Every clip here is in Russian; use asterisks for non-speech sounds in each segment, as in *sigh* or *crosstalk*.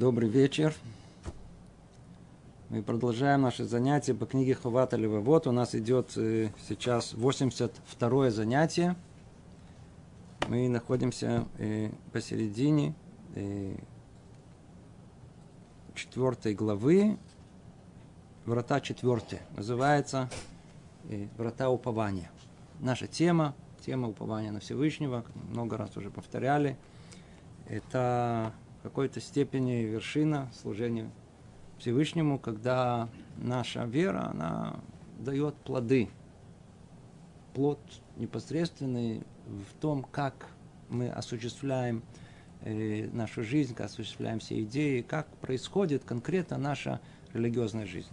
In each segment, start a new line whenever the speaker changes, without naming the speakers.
Добрый вечер. Мы продолжаем наши занятия по книге Хавата Вот у нас идет э, сейчас 82 занятие. Мы находимся э, посередине э, четвертой главы, врата четвертые. Называется врата упования. Наша тема, тема упования на Всевышнего, много раз уже повторяли. Это в какой-то степени вершина служения Всевышнему, когда наша вера, она дает плоды. Плод непосредственный в том, как мы осуществляем э, нашу жизнь, как осуществляем все идеи, как происходит конкретно наша религиозная жизнь.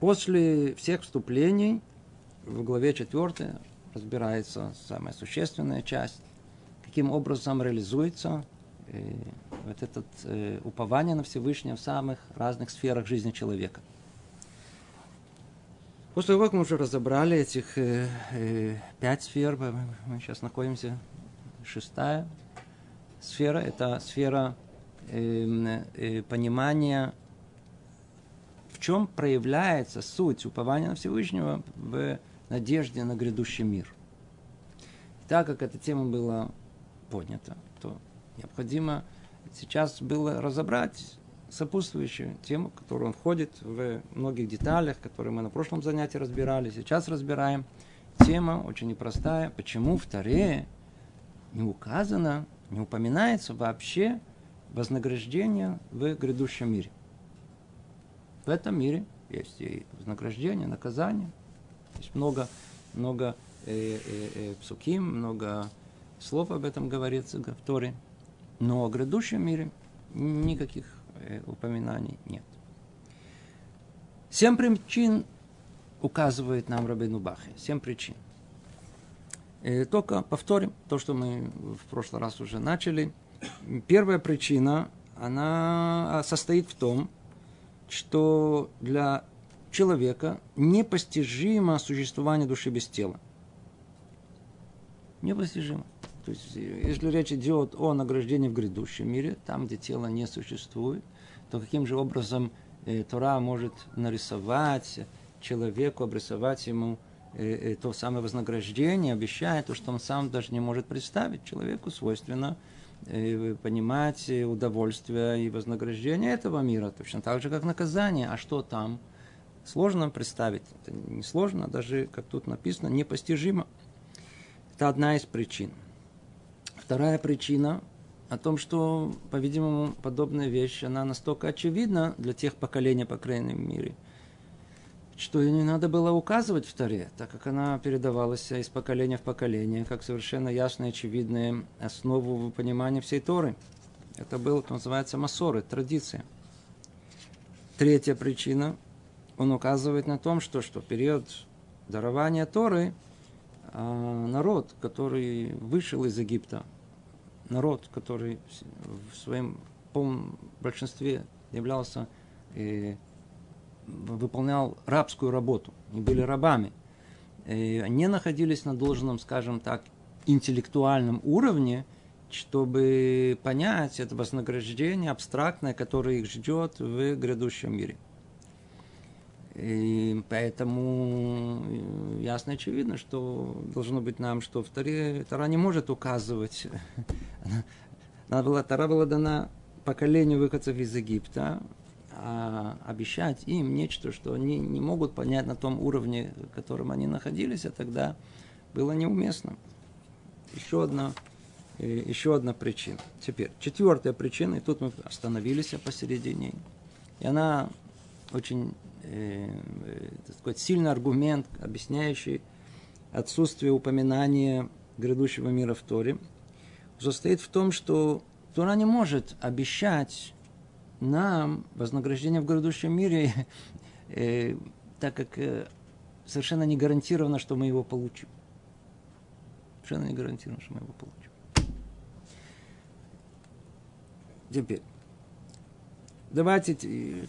После всех вступлений в главе 4 разбирается самая существенная часть, каким образом реализуется э, вот это э, упование на Всевышнего в самых разных сферах жизни человека. После того, как мы уже разобрали этих э, э, пять сфер, мы, сейчас находимся шестая сфера, это сфера э, э, понимания, в чем проявляется суть упования на Всевышнего в надежде на грядущий мир. И так как эта тема была поднято, то необходимо сейчас было разобрать сопутствующую тему, которую он входит в многих деталях, которые мы на прошлом занятии разбирали, сейчас разбираем. Тема очень непростая. Почему в Таре не указано, не упоминается вообще вознаграждение в грядущем мире? В этом мире есть и вознаграждение, наказание. Есть много, много э, э, э, псуким, много слов об этом говорится в Торе. Но о грядущем мире никаких э, упоминаний нет. Семь причин указывает нам Рабину Бахе. Семь причин. И э, только повторим то, что мы в прошлый раз уже начали. Первая причина, она состоит в том, что для человека непостижимо существование души без тела. Непостижимо. То есть, если речь идет о награждении в грядущем мире, там, где тело не существует, то каким же образом э, Тора может нарисовать человеку, обрисовать ему э, э, то самое вознаграждение, обещая то, что он сам даже не может представить. Человеку свойственно э, понимать удовольствие и вознаграждение этого мира, точно так же, как наказание. А что там? Сложно представить. Это не сложно, даже, как тут написано, непостижимо. Это одна из причин. Вторая причина о том, что, по-видимому, подобная вещь, она настолько очевидна для тех поколений, по крайней мере, что ее не надо было указывать в Таре, так как она передавалась из поколения в поколение, как совершенно ясная, очевидная основу понимания всей Торы. Это было, что называется, масоры, традиция. Третья причина, он указывает на том, что, что период дарования Торы а народ, который вышел из Египта, народ, который в своем полном большинстве являлся, э, выполнял рабскую работу, не были рабами, э, не находились на должном, скажем так, интеллектуальном уровне, чтобы понять это вознаграждение абстрактное, которое их ждет в грядущем мире. И поэтому ясно и очевидно, что должно быть нам, что в Таре Тара не может указывать. *laughs* Она была, Тара была дана поколению выходцев из Египта, а обещать им нечто, что они не могут понять на том уровне, в котором они находились, а тогда было неуместно. Еще одна, э, еще одна причина. Теперь, четвертая причина, и тут мы остановились посередине. И она очень э, э, так сказать, сильный аргумент, объясняющий отсутствие упоминания грядущего мира в Торе, состоит в том, что Тора не может обещать нам вознаграждение в грядущем мире, *laughs* э, так как э, совершенно не гарантировано, что мы его получим. Совершенно не гарантировано, что мы его получим. Теперь, Давайте,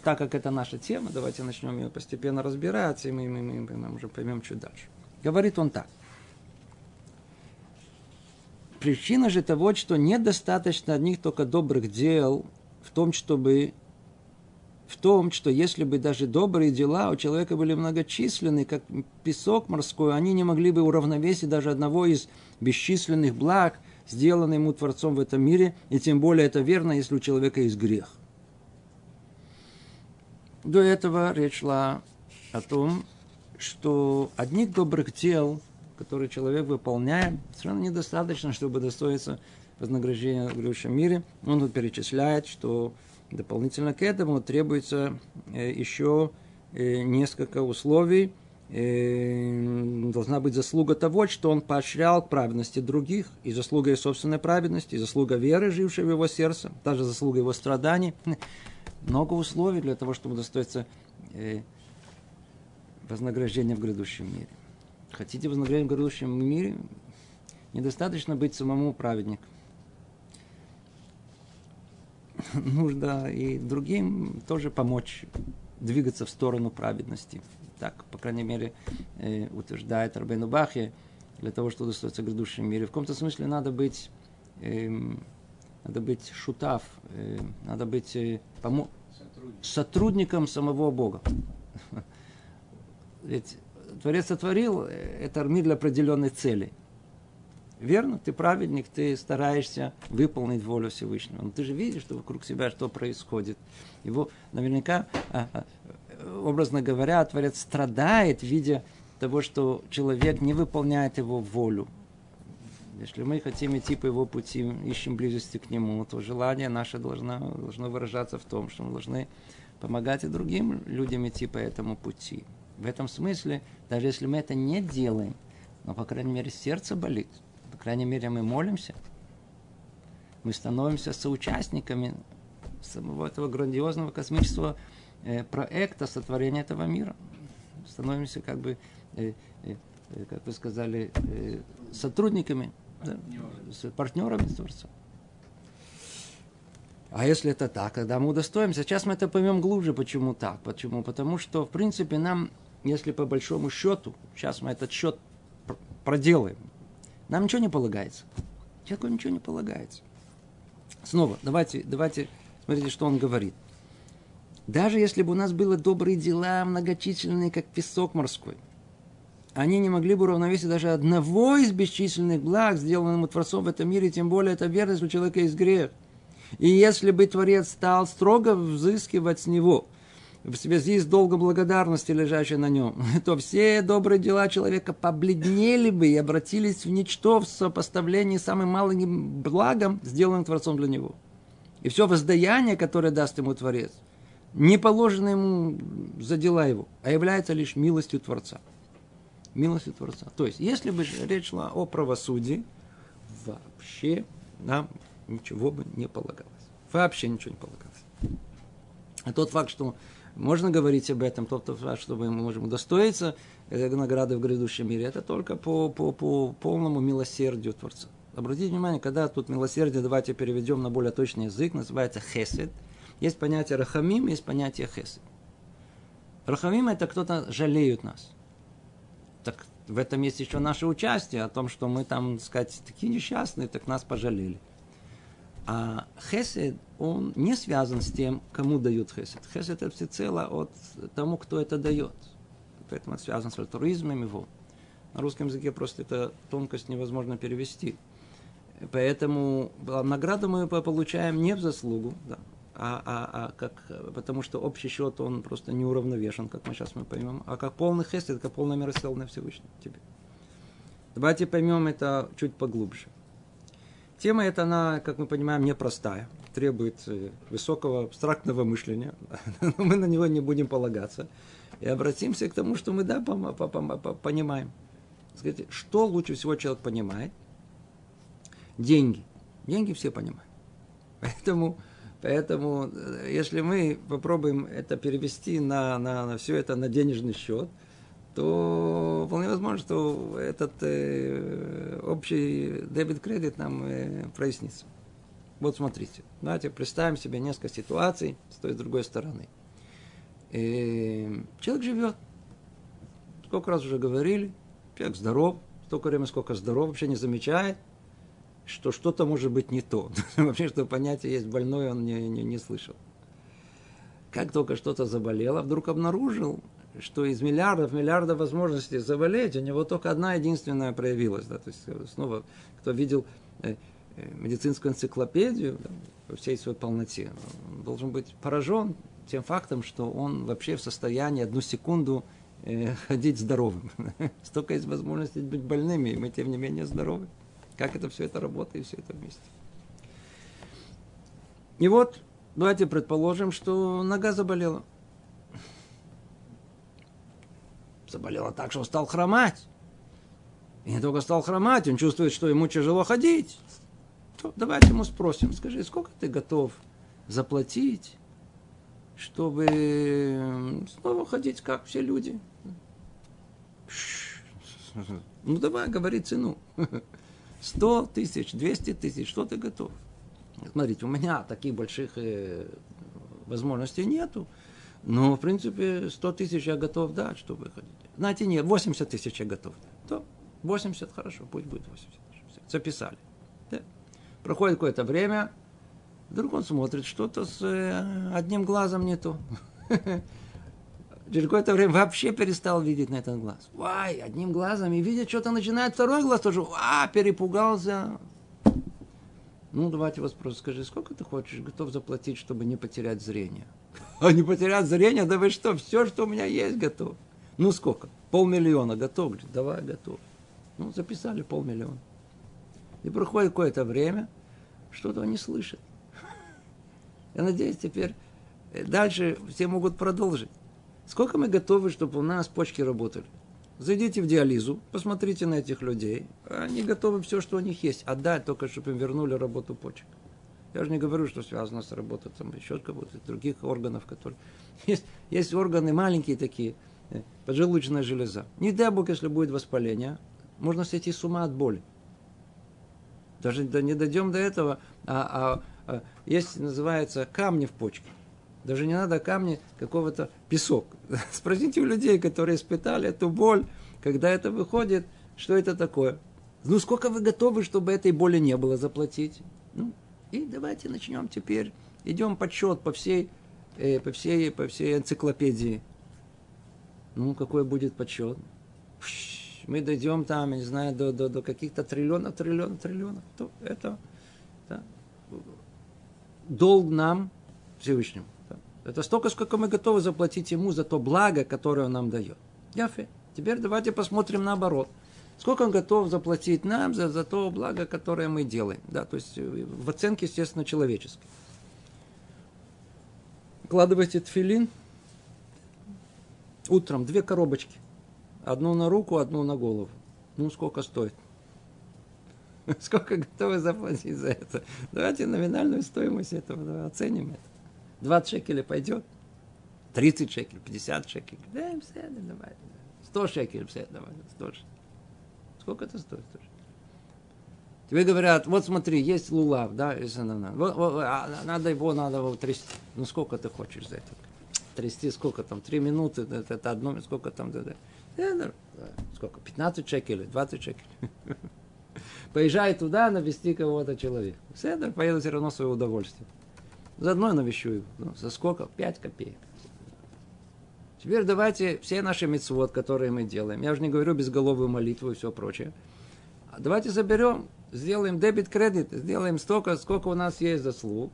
так как это наша тема, давайте начнем ее постепенно разбирать, и мы, мы, мы, мы уже поймем чуть дальше. Говорит он так. Причина же того, что недостаточно одних только добрых дел в том, чтобы в том, что если бы даже добрые дела у человека были многочисленны, как песок морской, они не могли бы уравновесить даже одного из бесчисленных благ, сделанных ему Творцом в этом мире, и тем более это верно, если у человека есть грех. До этого речь шла о том, что одних добрых дел, которые человек выполняет, совершенно недостаточно, чтобы достоиться вознаграждения в грядущем мире. Он тут перечисляет, что дополнительно к этому требуется э, еще э, несколько условий. Э, должна быть заслуга того, что он поощрял к праведности других, и заслуга его собственной праведности, и заслуга веры, жившей в его сердце, даже заслуга его страданий. Много условий для того, чтобы достоиться вознаграждения в грядущем мире. Хотите вознаграждения в грядущем мире? Недостаточно быть самому праведником *laughs* нужно и другим тоже помочь двигаться в сторону праведности. Так, по крайней мере, э, утверждает Рабейну Бахе, для того, чтобы удостоиться в грядущем мире. В каком-то смысле надо быть, э, надо быть шутав, э, надо быть э, помо-. Сотрудником самого Бога. *laughs* Ведь Творец сотворил это мир для определенной цели – Верно, ты праведник, ты стараешься выполнить волю Всевышнего. Но ты же видишь, что вокруг себя что происходит. Его наверняка, а, а, образно говоря, Творец страдает, видя того, что человек не выполняет его волю. Если мы хотим идти по его пути, ищем близости к нему, то желание наше должно, должно выражаться в том, что мы должны помогать и другим людям идти по этому пути. В этом смысле, даже если мы это не делаем, но, по крайней мере, сердце болит – по крайней мере, мы молимся. Мы становимся соучастниками самого этого грандиозного космического э, проекта сотворения этого мира. Становимся как бы, э, э, как вы сказали, сотрудниками, с партнерами с Творцом. А если это так, тогда мы удостоимся. Сейчас мы это поймем глубже, почему так. Почему? Потому что, в принципе, нам, если по большому счету, сейчас мы этот счет проделаем, нам ничего не полагается. Человеку ничего не полагается. Снова, давайте, давайте, смотрите, что он говорит. Даже если бы у нас было добрые дела, многочисленные, как песок морской, они не могли бы уравновесить даже одного из бесчисленных благ, сделанных Творцом в этом мире, тем более это верность у человека есть грех. И если бы Творец стал строго взыскивать с него в связи с долгом благодарности, лежащей на нем, *laughs* то все добрые дела человека побледнели бы и обратились в ничто в сопоставлении с самым малым благом, сделанным Творцом для него. И все воздаяние, которое даст ему Творец, не положено ему за дела его, а является лишь милостью Творца. Милостью Творца. То есть, если бы речь шла о правосудии, вообще нам ничего бы не полагалось. Вообще ничего не полагалось. А тот факт, что можно говорить об этом, тот факт, что мы можем удостоиться награды в грядущем мире, это только по, по, по полному милосердию Творца. Обратите внимание, когда тут милосердие, давайте переведем на более точный язык, называется хесед. Есть понятие рахамим, есть понятие хесед. Рахамим это кто-то жалеет нас. В этом есть еще наше участие, о том, что мы там, так сказать, такие несчастные, так нас пожалели. А хесед, он не связан с тем, кому дают хесед. Хесед это всецело от тому, кто это дает. Поэтому это связано с альтуризмом его. На русском языке просто эта тонкость невозможно перевести. Поэтому награду мы получаем не в заслугу, да, а, а, а как, потому что общий счет, он просто неуравновешен, как мы сейчас мы поймем, а как полный хесед, как полная милосердие Всевышнего тебе. Давайте поймем это чуть поглубже. Тема эта, она, как мы понимаем, непростая, требует э, высокого абстрактного мышления, *laughs* но мы на него не будем полагаться. И обратимся к тому, что мы, да, понимаем. Скажите, что лучше всего человек понимает? Деньги. Деньги все понимают. Поэтому, поэтому э, если мы попробуем это перевести на, на, на все это на денежный счет – то вполне возможно, что этот э, общий дебет-кредит нам э, прояснится. Вот смотрите, давайте представим себе несколько ситуаций с той и с другой стороны. И э, человек живет, сколько раз уже говорили, человек здоров, столько времени, сколько здоров, вообще не замечает. Что что-то может быть не то. *laughs* Вообще, что понятие есть больной, он не, не, не слышал. Как только что-то заболело, вдруг обнаружил, что из миллиардов, миллиардов возможностей заболеть, у него только одна единственная проявилась. Да? То есть, снова, кто видел э, э, медицинскую энциклопедию да, во всей своей полноте, он должен быть поражен тем фактом, что он вообще в состоянии одну секунду э, ходить здоровым. *laughs* Столько есть возможностей быть больными, и мы, тем не менее, здоровы. Как это все это работает, все это вместе. И вот, давайте предположим, что нога заболела. Заболела так, что стал хромать. И не только стал хромать, он чувствует, что ему тяжело ходить. То давайте ему спросим, скажи, сколько ты готов заплатить, чтобы снова ходить, как все люди? Ну, давай, говори цену. *laughs* 100 тысяч, 200 тысяч, что ты готов? Смотрите, у меня таких больших э, возможностей нету. Но, в принципе, 100 тысяч я готов дать, чтобы ходить. Знаете, нет, 80 тысяч я готов. То 80, хорошо, пусть будет 80 тысяч. Записали. Да. Проходит какое-то время, вдруг он смотрит, что-то с э, одним глазом не то. *laughs* Через какое-то время вообще перестал видеть на этот глаз. Вай, одним глазом и видит, что-то начинает второй глаз тоже. А, перепугался. Ну, давайте вас просто скажи, сколько ты хочешь, готов заплатить, чтобы не потерять зрение? А *laughs* не потерять зрение? Да вы что, все, что у меня есть, готов. Ну, сколько? Полмиллиона готов? Говорит, давай, готов. Ну, записали полмиллиона. И проходит какое-то время, что-то он не слышит. *laughs* Я надеюсь, теперь э, дальше все могут продолжить. Сколько мы готовы, чтобы у нас почки работали? Зайдите в диализу, посмотрите на этих людей. Они готовы все, что у них есть, отдать, только чтобы им вернули работу почек. Я же не говорю, что связано с работой там, еще кого-то, других органов, которые... *laughs* Есть, есть органы маленькие такие, э, поджелудочная железа. Не дай Бог, если будет воспаление, можно сойти с ума от боли. Даже не дойдем до этого, а, а, а есть, называется, камни в почке. Даже не надо камни, какого-то песок. *laughs* Спросите у людей, которые испытали эту боль, когда это выходит, что это такое. Ну, сколько вы готовы, чтобы этой боли не было заплатить? Ну, и давайте начнем теперь. Идем подсчет по всей, э, по всей, по всей энциклопедии. Ну, какой будет подсчет? Мы дойдем там, я не знаю, до, до, до каких-то триллионов, триллионов, триллионов. То это да, долг нам Всевышнему. Это столько, сколько мы готовы заплатить ему за то благо, которое он нам дает. Яфе. Теперь давайте посмотрим наоборот. Сколько он готов заплатить нам за, за то благо, которое мы делаем. Да, то есть э, в оценке, естественно, человеческой. Вкладывайте тфилин утром две коробочки. Одну на руку, одну на голову. Ну, сколько стоит? *laughs* Сколько готовы заплатить за это? Давайте номинальную стоимость этого да, оценим это. 20 шекелей пойдет, 30 шекелей, 50 шекелей. Да, все, давай. 100 шекелей, все, давай, 100 шекелей. Сколько это стоит? 100 шекелей? Тебе говорят, вот смотри, есть лулав, да, если надо, вот, а, надо его, надо его трясти. Ну, сколько ты хочешь за это? Трясти сколько там? Три минуты, это, это одно, сколько там? Да, да. Сколько? 15 шекелей, 20 шекелей. *laughs* Поезжай туда, навести кого-то человека. Все, поеду все равно свое удовольствие. Заодно навещу его. Ну, за сколько? Пять копеек. Теперь давайте все наши мецвод, которые мы делаем, я уже не говорю безголовую молитву и все прочее, а давайте заберем, сделаем дебет-кредит, сделаем столько, сколько у нас есть заслуг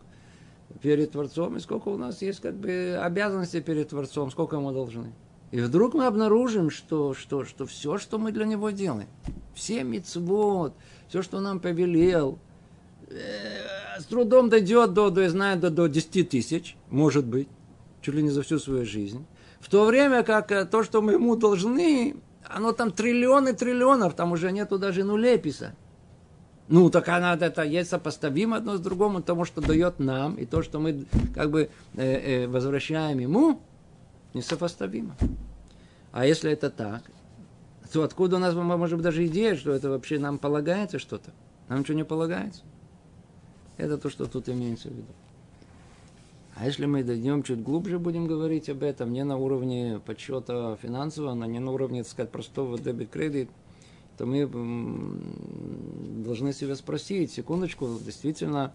перед Творцом, и сколько у нас есть как бы обязанностей перед Творцом, сколько мы должны. И вдруг мы обнаружим, что, что, что все, что мы для Него делаем, все мецвод, все, что нам повелел, с трудом дойдет до, до, я знаю, до, до 10 тысяч, может быть, чуть ли не за всю свою жизнь. В то время как э, то, что мы ему должны, оно там триллионы триллионов, там уже нету даже нулей писать. Ну, так она это есть сопоставимо одно с другим, потому что дает нам, и то, что мы как бы э, э, возвращаем ему, несопоставимо. А если это так, то откуда у нас может быть даже идея, что это вообще нам полагается что-то? Нам ничего не полагается. Это то, что тут имеется в виду. А если мы дойдем чуть глубже, будем говорить об этом, не на уровне подсчета финансового, но не на уровне, так сказать, простого дебет-кредит, то мы должны себя спросить, секундочку, действительно,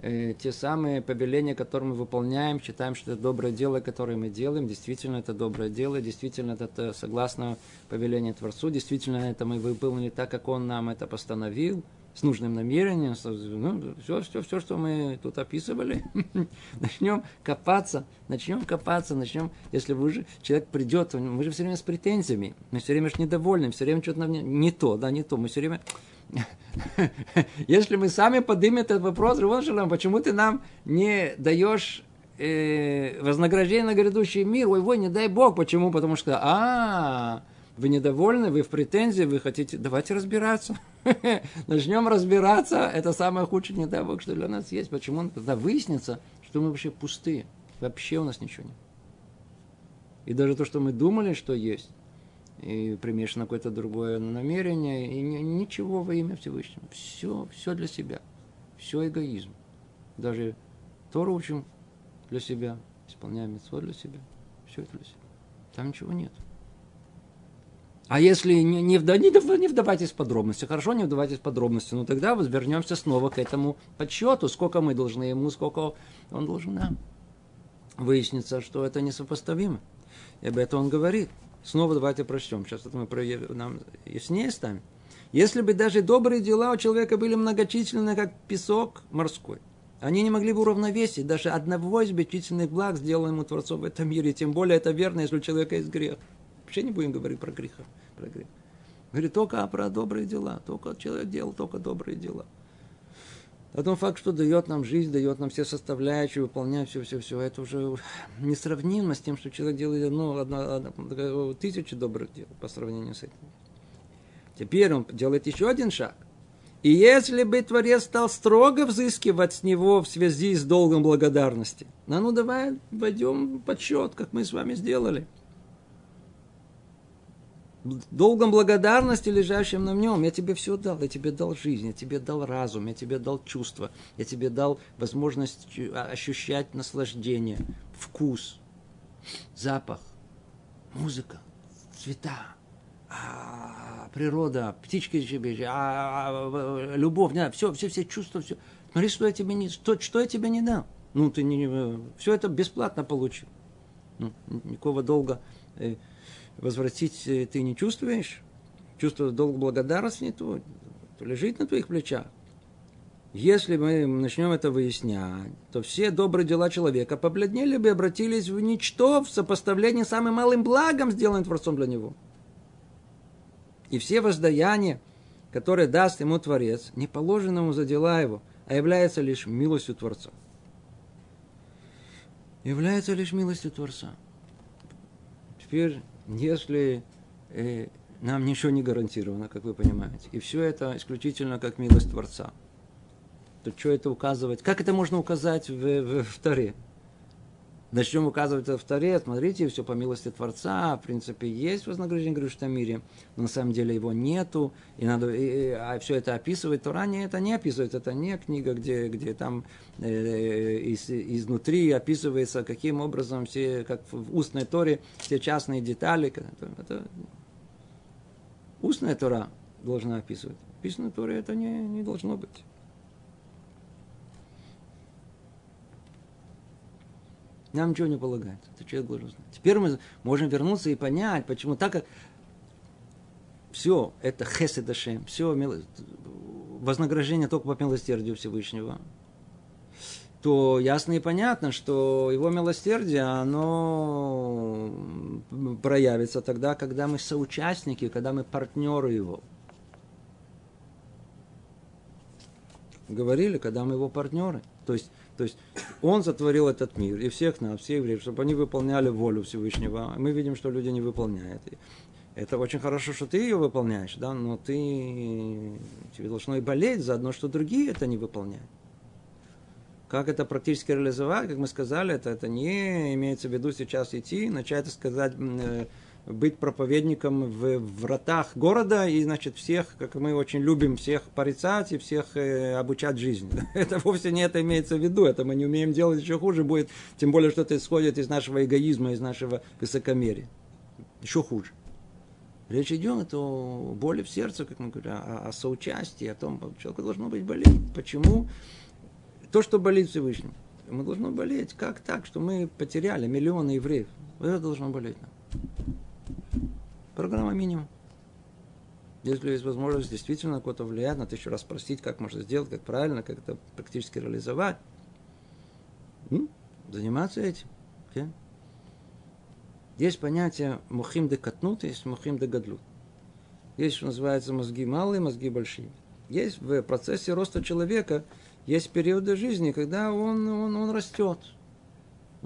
э, те самые повеления, которые мы выполняем, считаем, что это доброе дело, которое мы делаем, действительно это доброе дело, действительно это согласно повелению Творцу, действительно это мы выполнили так, как Он нам это постановил – с нужным намерением, ну, все, все, все, что мы тут описывали, *laughs* начнем копаться, начнем копаться, начнем, если вы же, человек придет, мы же все время с претензиями, мы все время же недовольны, все время что-то нам не, не то, да, не то, мы все время... *laughs* Если мы сами поднимем этот вопрос, почему ты нам не даешь э, вознаграждение на грядущий мир? Ой, ой, не дай Бог. Почему? Потому что, а, вы недовольны, вы в претензии, вы хотите, давайте разбираться. *laughs* Начнем разбираться. Это самое худшее, не дай Бог, что для нас есть. Почему? Тогда выяснится, что мы вообще пустые. Вообще у нас ничего нет. И даже то, что мы думали, что есть, и примешано какое-то другое намерение, и ничего во имя Всевышнего. Все, все для себя. Все эгоизм. Даже Тору учим для себя, исполняем митцвот для себя. Все это для себя. Там ничего нет. А если не, не, вда, не, не вдавайтесь в подробности, хорошо, не вдавайтесь в подробности, но тогда вернемся снова к этому подсчету, сколько мы должны ему, сколько он должен нам. Выяснится, что это несопоставимо. И об этом он говорит. Снова давайте прочтем. Сейчас это мы нам яснее станем. Если бы даже добрые дела у человека были многочисленны, как песок морской, они не могли бы уравновесить даже одного из бесчисленных благ, сделанного Творцом в этом мире. Тем более это верно, если у человека есть грех. Вообще не будем говорить про греха. Про грех. Говорит, только про добрые дела. Только человек делал только добрые дела. А тот факт, что дает нам жизнь, дает нам все составляющие, выполняет все-все-все, это уже несравнимо с тем, что человек делает ну, одна, одна, тысячу добрых дел по сравнению с этим. Теперь он делает еще один шаг. И если бы Творец стал строго взыскивать с него в связи с долгом благодарности, ну, ну давай войдем в подсчет, как мы с вами сделали – долгом благодарности, лежащим на нем. Я тебе все дал. Я тебе дал жизнь, я тебе дал разум, я тебе дал чувство, я тебе дал возможность ощущать наслаждение, вкус, запах, музыка, цвета, а, природа, птички щебечут, а, а, любовь, не, все, все, все чувства, все. Смотри, что я тебе не, что, что я тебе не дал. Ну, ты не, все это бесплатно получил. Ну, никакого долга э, возвратить э, ты не чувствуешь, чувство долг благодарности, то, то лежит на твоих плечах. Если мы начнем это выяснять, то все добрые дела человека побледнели бы и обратились в ничто в сопоставлении с самым малым благом, сделанным Творцом для него. И все воздаяния, которые даст ему Творец, не положено ему за дела его, а является лишь милостью Творца. Является лишь милостью Творца. Теперь если э, нам ничего не гарантировано, как вы понимаете, и все это исключительно как милость Творца, то что это указывать? Как это можно указать в, в, в Таре? Начнем указывать в Таре, смотрите, все по милости Творца, в принципе, есть вознаграждение в грешном мире, но на самом деле его нету, и надо, и, а все это описывает, Тора не, это не описывает, это не книга, где, где там э, из, изнутри описывается, каким образом все, как в устной Торе, все частные детали, это, это устная Тора должна описывать, писанная Тора это не, не должно быть. Нам ничего не полагается. Это человек должен знать. Теперь мы можем вернуться и понять, почему так как все это хеседашем, все вознаграждение только по милосердию Всевышнего, то ясно и понятно, что его милосердие, оно проявится тогда, когда мы соучастники, когда мы партнеры его. Говорили, когда мы его партнеры. То есть то есть он сотворил этот мир и всех нас, всех евреев, чтобы они выполняли волю Всевышнего. Мы видим, что люди не выполняют. Это очень хорошо, что ты ее выполняешь, да, но ты тебе должно и болеть заодно, что другие это не выполняют. Как это практически реализовать, как мы сказали, это, это не имеется в виду сейчас идти, начать сказать, э, быть проповедником в вратах города и, значит, всех, как мы очень любим, всех порицать и всех э, обучать жизни. *laughs* Это вовсе не это имеется в виду, это мы не умеем делать, еще хуже будет, тем более, что это исходит из нашего эгоизма, из нашего высокомерия. Еще хуже. Речь идет о боли в сердце, как мы говорим, о, о соучастии, о том, человеку должно быть болеть. Почему? То, что болит Всевышним. Мы должны болеть. Как так, что мы потеряли миллионы евреев? Это должно болеть нам. Программа минимум. Если есть возможность действительно кого-то влиять, надо еще раз спросить, как можно сделать, как правильно, как это практически реализовать. Ну, заниматься этим. Okay? Есть понятие мухим де катнут, есть мухим де гадлут. Есть, что называется, мозги малые, мозги большие. Есть в процессе роста человека, есть периоды жизни, когда он, он, он растет.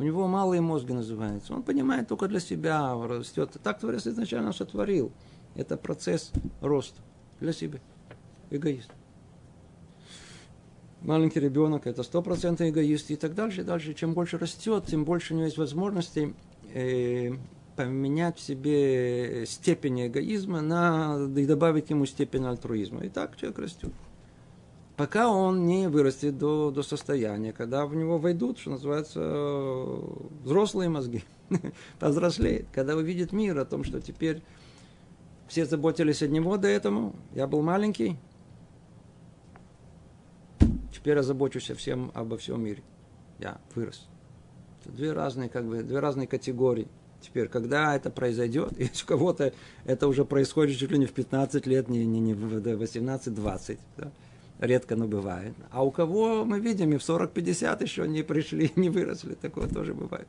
У него малые мозги называются. Он понимает только для себя, растет. Так Творец изначально сотворил. Это процесс роста для себя. Эгоист. Маленький ребенок это стопроцентный эгоист и так дальше. И дальше, чем больше растет, тем больше у него есть возможностей э, поменять в себе степень эгоизма на, и добавить ему степень альтруизма. И так человек растет. Пока он не вырастет до, до состояния, когда в него войдут, что называется, взрослые мозги, *laughs* повзрослеет, когда увидит мир о том, что теперь все заботились от него до этого, я был маленький, теперь я забочусь всем обо всем мире. Я вырос. Это две разные, как бы, две разные категории. Теперь, когда это произойдет, *laughs* если у кого-то это уже происходит чуть ли не в 15 лет, не, не, не в 18-20, да? Редко, но бывает. А у кого, мы видим, и в 40-50 еще не пришли, *laughs* не выросли, такое тоже бывает.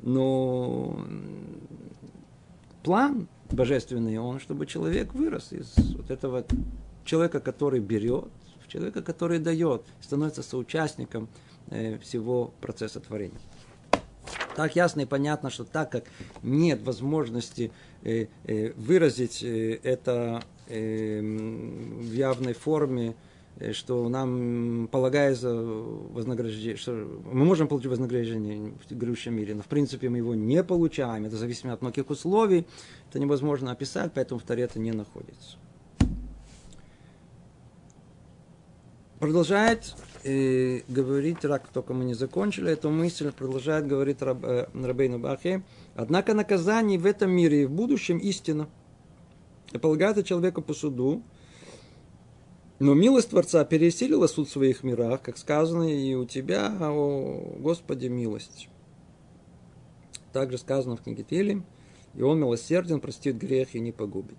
Но план божественный, он, чтобы человек вырос из вот этого человека, который берет, в человека, который дает, становится соучастником Э, всего процесса творения. Так ясно и понятно, что так как нет возможности э, э, выразить это в явной форме, что нам полагается вознаграждение, что мы можем получить вознаграждение в грядущем мире, но в принципе мы его не получаем, это зависит от многих условий, это невозможно описать, поэтому в Таре это не находится. Продолжает э, говорить, рак, только мы не закончили эту мысль, продолжает говорить раб, э, Рабейну Бахе. Однако наказание в этом мире и в будущем истина. Полагается человеку по суду, но милость Творца пересилила суд в своих мирах, как сказано, и у тебя, о Господи, милость. Также сказано в книге Телем, и он милосерден, простит грех и не погубит.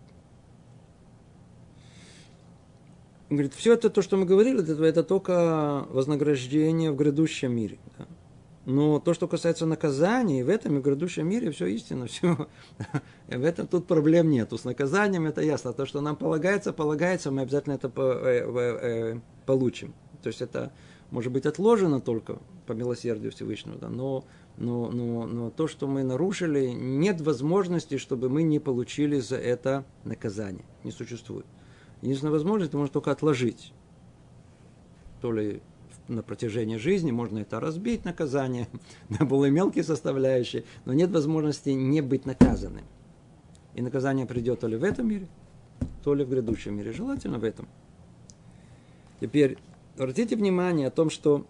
Он говорит, все это то, что мы говорили, это, это только вознаграждение в грядущем мире. Да? Но то, что касается наказаний, в этом и в грядущем мире все истинно, все. *laughs* в этом тут проблем нет. С наказанием это ясно. То, что нам полагается, полагается, мы обязательно это э, э, получим. То есть это может быть отложено только по милосердию Всевышнего, да, но, но, но, но то, что мы нарушили, нет возможности, чтобы мы не получили за это наказание. Не существует. Единственная возможность, это можно только отложить. То ли на протяжении жизни можно это разбить, наказание, *laughs* на более мелкие составляющие, но нет возможности не быть наказанным. И наказание придет то ли в этом мире, то ли в грядущем мире. Желательно в этом. Теперь обратите внимание о том, что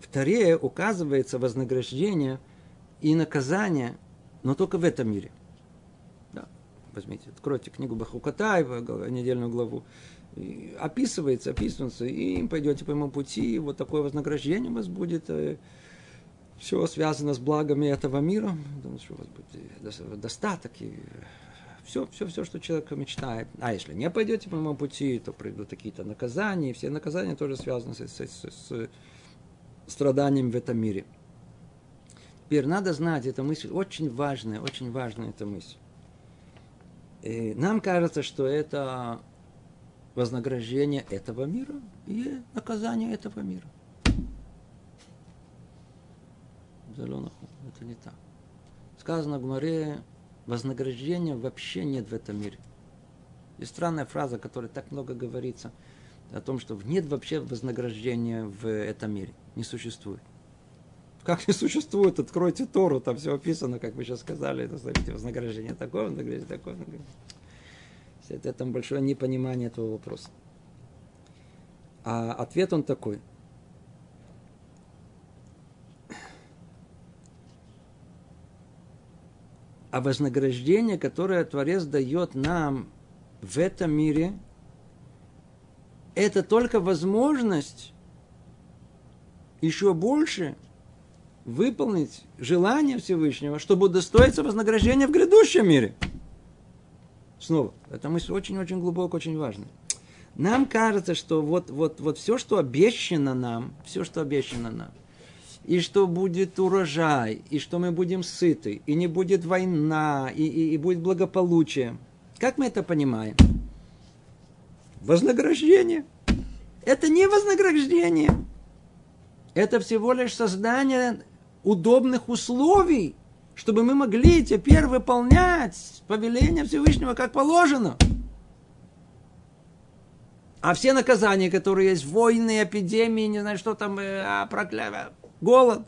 в Таре указывается вознаграждение и наказание, но только в этом мире – возьмите, откройте книгу Бахукатаева, недельную главу, описывается, описывается, и пойдете по моему пути, вот такое вознаграждение у вас будет, э, все связано с благами этого мира, думаю, что у вас будет достаток, и все, все, все, что человек мечтает. А если не пойдете по моему пути, то придут какие-то наказания, и все наказания тоже связаны с, с, с, с страданием в этом мире. Теперь надо знать, эта мысль очень важная, очень важная эта мысль. И нам кажется, что это вознаграждение этого мира и наказание этого мира. Это не так. Сказано в Гмаре, вознаграждения вообще нет в этом мире. И странная фраза, которая так много говорится, о том, что нет вообще вознаграждения в этом мире. Не существует. Как не существует, откройте Тору, там все описано, как вы сейчас сказали, это, знаете, вознаграждение такое, вознаграждение такое. Вознаграждение. Это там большое непонимание этого вопроса. А ответ он такой. А вознаграждение, которое Творец дает нам в этом мире, это только возможность еще больше выполнить желание Всевышнего, чтобы удостоиться вознаграждения в грядущем мире. Снова, эта мысль очень-очень глубокая, очень важная. Нам кажется, что вот, вот, вот все, что обещано нам, все, что обещано нам, и что будет урожай, и что мы будем сыты, и не будет война, и, и, и будет благополучие. Как мы это понимаем? Вознаграждение. Это не вознаграждение. Это всего лишь создание удобных условий, чтобы мы могли теперь выполнять повеление Всевышнего как положено. А все наказания, которые есть, войны, эпидемии, не знаю, что там, э, а, проклятие, голод,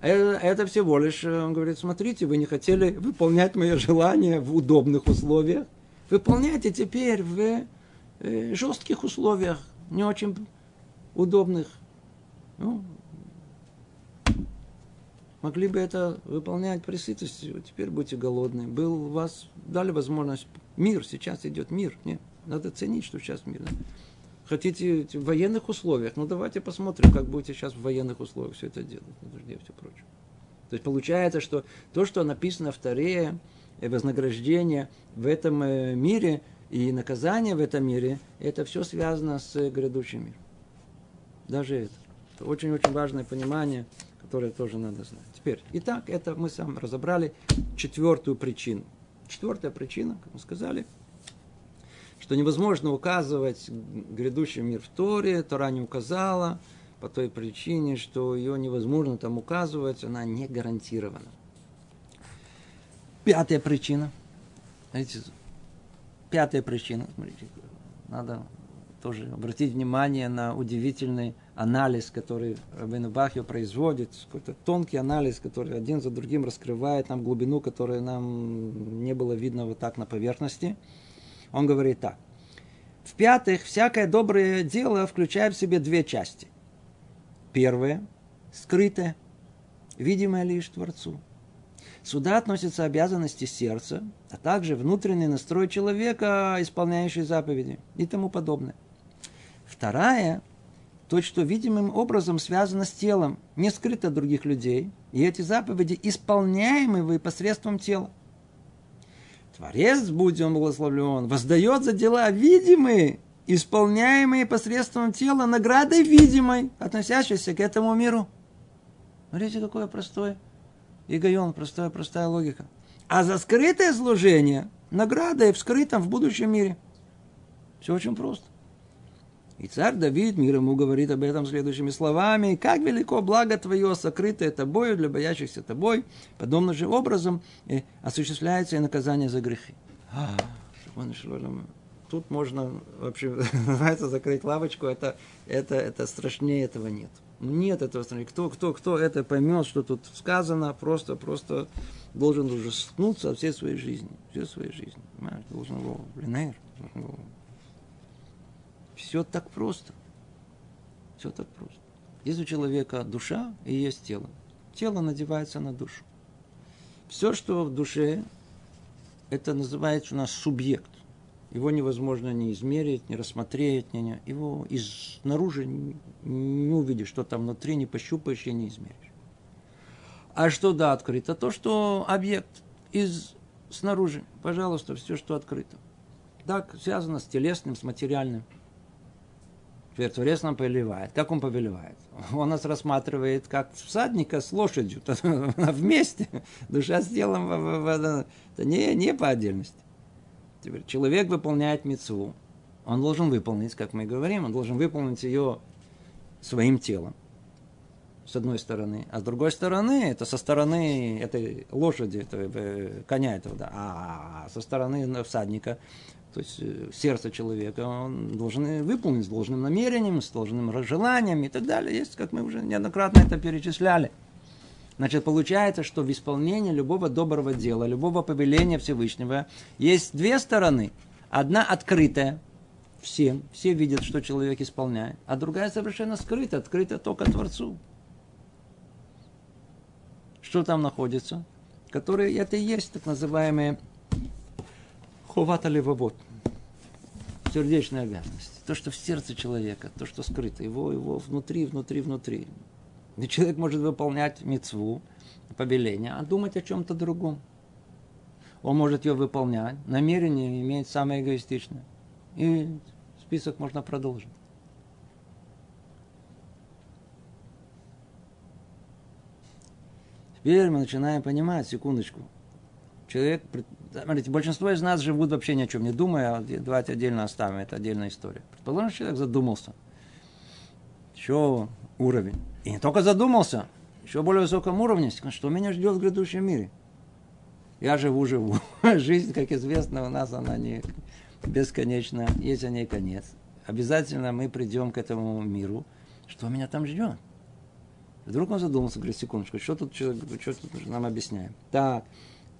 это, это всего лишь, э, он говорит, смотрите, вы не хотели выполнять мое желание в удобных условиях, выполняйте теперь в э, жестких условиях, не очень удобных. Ну, могли бы это выполнять при сытости, теперь будьте голодны. Был вас, дали возможность, мир, сейчас идет мир, нет? Надо ценить, что сейчас мир. Хотите в военных условиях? Ну, давайте посмотрим, как будете сейчас в военных условиях все это делать. На дожде все прочее. То есть получается, что то, что написано в Таре, э, вознаграждение в этом э, мире и наказание в этом мире, это все связано с грядущим миром. Даже. Это очень-очень важное понимание, которое тоже надо знать. Теперь, итак, это мы сам разобрали четвертую причину. Четвертая причина, как мы сказали – что невозможно указывать грядущий мир в Торе, Тора не указала, по той причине, что ее невозможно там указывать, она не гарантирована. Пятая причина. Знаете, пятая причина, смотрите, надо тоже обратить внимание на удивительный анализ, который Рабин Бахьо производит, какой-то тонкий анализ, который один за другим раскрывает нам глубину, которая нам не было видно вот так на поверхности – он говорит так. В-пятых, всякое доброе дело включает в себе две части. Первое – скрытое, видимое лишь Творцу. Сюда относятся обязанности сердца, а также внутренний настрой человека, исполняющий заповеди и тому подобное. Вторая – то, что видимым образом связано с телом, не скрыто от других людей, и эти заповеди исполняемые посредством тела. Творец, будь он благословлен, воздает за дела видимые, исполняемые посредством тела, наградой видимой, относящейся к этому миру. Смотрите, какое простое игайон, простая, простая логика. А за скрытое служение награда и в скрытом в будущем мире. Все очень просто. И царь Давид, мир ему говорит об этом следующими словами. «Как велико благо твое, сокрытое тобою для боящихся тобой, подобно же образом э, осуществляется и наказание за грехи». А, Тут можно вообще, *laughs* называется, закрыть лавочку, это, это, это страшнее этого нет. Ну, нет этого страшнее. Кто, кто, кто это поймет, что тут сказано, просто, просто должен ужаснуться от всей своей жизни. Всей своей жизни. Понимаешь? Должен его, блин, все так просто. Все так просто. Есть у человека душа и есть тело. Тело надевается на душу. Все, что в душе, это называется у нас субъект. Его невозможно не измерить, не рассмотреть, не, не. его изнаружи не, не увидишь, что там внутри, не пощупаешь и не измеришь. А что да, открыто? То, что объект из снаружи. Пожалуйста, все, что открыто. Так, связано с телесным, с материальным. Творец нам повелевает. Как он повелевает? *laughs* Он нас рассматривает как всадника с лошадью. *laughs* Вместе. Душа с телом. Это не, не по отдельности. Теперь человек выполняет мецву. Он должен выполнить, как мы говорим, он должен выполнить ее своим телом. С одной стороны. А с другой стороны, это со стороны этой лошади, этого э, коня этого, да. А со стороны всадника то есть э, сердце человека, он должен выполнить с должным намерением, с должным желанием и так далее. Есть, как мы уже неоднократно это перечисляли. Значит, получается, что в исполнении любого доброго дела, любого повеления Всевышнего есть две стороны. Одна открытая, всем, все видят, что человек исполняет, а другая совершенно скрыта, открыта только Творцу. Что там находится? которые это и есть так называемые хувата левовод, сердечная обязанность. То, что в сердце человека, то, что скрыто, его, его внутри, внутри, внутри. И человек может выполнять мецву, повеление, а думать о чем-то другом. Он может ее выполнять, намерение имеет самое эгоистичное. И список можно продолжить. Теперь мы начинаем понимать, секундочку. Человек, смотрите, большинство из нас живут вообще ни о чем не думая, а давайте отдельно оставим, это отдельная история. Предположим, человек задумался. Еще уровень. И не только задумался, еще более высоком уровне, что меня ждет в грядущем мире. Я живу, живу. *laughs* Жизнь, как известно, у нас она не бесконечна, есть о ней конец. Обязательно мы придем к этому миру. Что меня там ждет? Вдруг он задумался, говорит, секундочку, что тут, что, что тут нам объясняем? Так,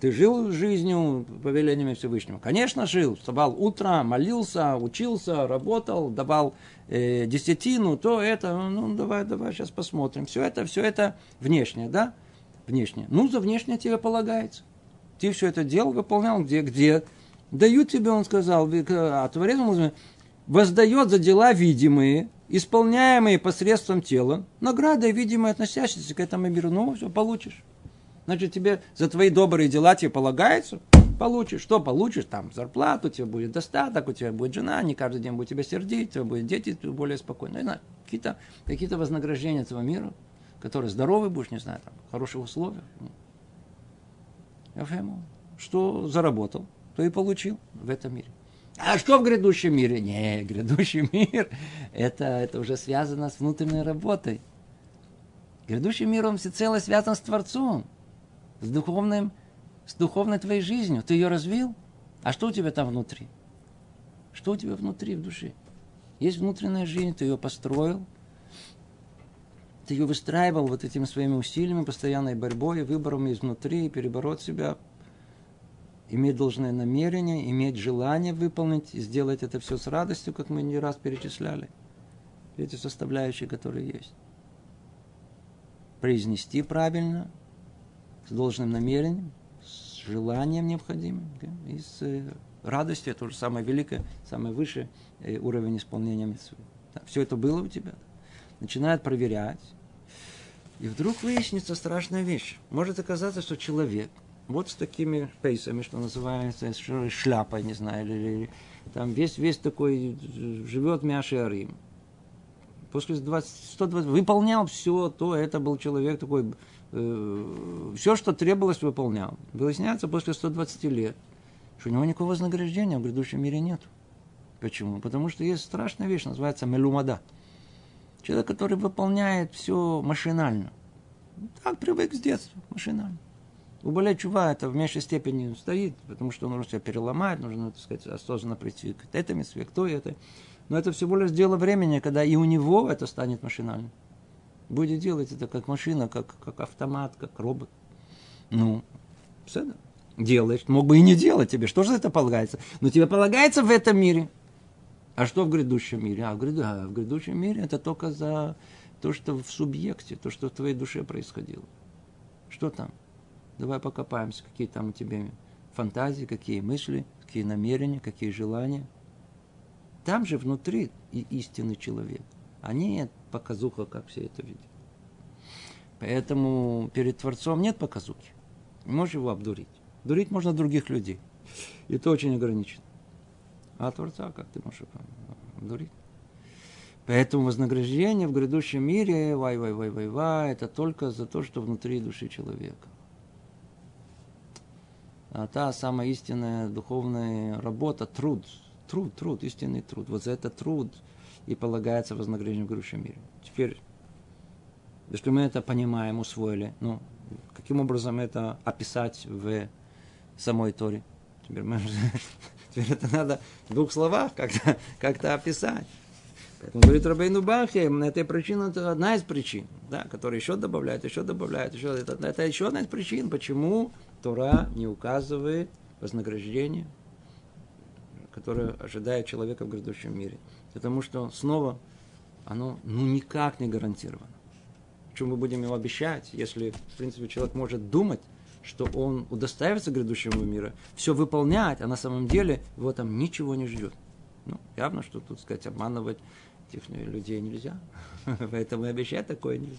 ты жил жизнью, повелениями Всевышнего? Конечно, жил. Вставал утро, молился, учился, работал, давал э, десятину, то это, ну, давай, давай, сейчас посмотрим. Все это, все это внешнее, да? Внешнее. Ну, за внешнее тебе полагается. Ты все это делал, выполнял, где, где? Дают тебе, он сказал, а Творец воздает за дела видимые, исполняемые посредством тела, награда видимая, относящаяся к этому миру, ну, все, получишь. Значит, тебе за твои добрые дела тебе полагается, получишь. Что получишь? Там зарплату, у тебя будет достаток, у тебя будет жена, не каждый день будет тебя сердить, у тебя будут дети более спокойно. Знаю, какие-то, какие-то вознаграждения этого мира, которые здоровый будешь, не знаю, там, в хороших условиях. Что заработал, то и получил в этом мире. А что в грядущем мире? Не, грядущий *laughs* мир, это, это уже связано с внутренней работой. Грядущий мир, он всецело связан с Творцом, с духовным, с духовной твоей жизнью. Ты ее развил? А что у тебя там внутри? Что у тебя внутри, в душе? Есть внутренняя жизнь, ты ее построил, ты ее выстраивал вот этими своими усилиями, постоянной борьбой, выбором изнутри, перебороть себя, иметь должное намерение, иметь желание выполнить и сделать это все с радостью, как мы не раз перечисляли. Эти составляющие, которые есть. Произнести правильно, с должным намерением, с желанием необходимым, да, и с э, радостью, это уже самое великое, самый высший э, уровень исполнения митцвы. Да, все это было у тебя. Начинает проверять, и вдруг выяснится страшная вещь. Может оказаться, что человек – вот с такими пейсами, что называется, шляпой, не знаю, или, или там весь, весь такой живет Мяши Арим. После 20, 120, выполнял все то, это был человек такой, э, все, что требовалось, выполнял. Выясняется после 120 лет, что у него никакого вознаграждения в грядущем мире нет. Почему? Потому что есть страшная вещь, называется мелумада. Человек, который выполняет все машинально. Так привык с детства, машинально. У Балей Чува это в меньшей степени стоит, потому что нужно себя переломать, нужно, так сказать, осознанно прийти к митцве, к той этой. Но это всего лишь дело времени, когда и у него это станет машинально. Будет делать это как машина, как, как автомат, как робот. Ну, все да. Делаешь. Мог бы и не делать тебе. Что же это полагается? Но тебе полагается в этом мире. А что в грядущем мире? А в, гряду, а в грядущем мире это только за то, что в субъекте, то, что в твоей душе происходило. Что там? Давай покопаемся, какие там у тебя фантазии, какие мысли, какие намерения, какие желания. Там же внутри и истинный человек, а не показуха, как все это видят. Поэтому перед Творцом нет показухи. Не можешь его обдурить. Дурить можно других людей. И это очень ограничено. А Творца как ты можешь обдурить? Поэтому вознаграждение в грядущем мире, вай-вай-вай-вай-вай, это только за то, что внутри души человека а та самая истинная духовная работа, труд, труд, труд, истинный труд. Вот за этот труд и полагается вознаграждение в грядущем мире. Теперь, если мы это понимаем, усвоили, ну, каким образом это описать в самой Торе? Теперь, мы, *laughs* теперь это надо в двух словах как-то как описать. Поэтому говорит Рабейну Бахе, это причина, это одна из причин, да, которая еще добавляет, еще добавляет, еще, это, это еще одна из причин, почему Тора не указывает вознаграждение, которое ожидает человека в грядущем мире. Потому что снова оно ну, никак не гарантировано. Чем мы будем его обещать, если, в принципе, человек может думать, что он удостаивается грядущего мира, все выполнять, а на самом деле его там ничего не ждет. Ну, явно, что тут, сказать, обманывать этих людей нельзя. *laughs* Поэтому обещать такое нельзя.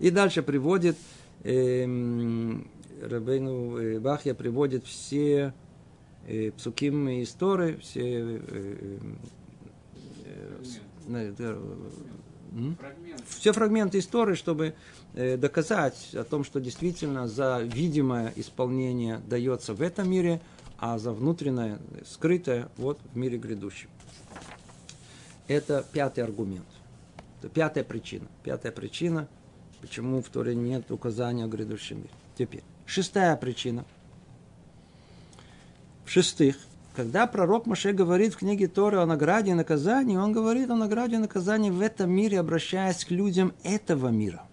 И дальше приводит, эм, Рабейну э, Бахья приводит все псуким и истории, все э, э, э, Фрагмент. все фрагменты истории, чтобы э, доказать о том, что действительно за видимое исполнение дается в этом мире, а за внутреннее, скрытое, вот в мире грядущем. Это пятый аргумент. Это пятая причина. Пятая причина, почему в Торе нет указания о грядущем мире. Теперь, шестая причина. В-шестых, когда пророк Маше говорит в книге Торы о награде и наказании, он говорит о награде и наказании в этом мире, обращаясь к людям этого мира.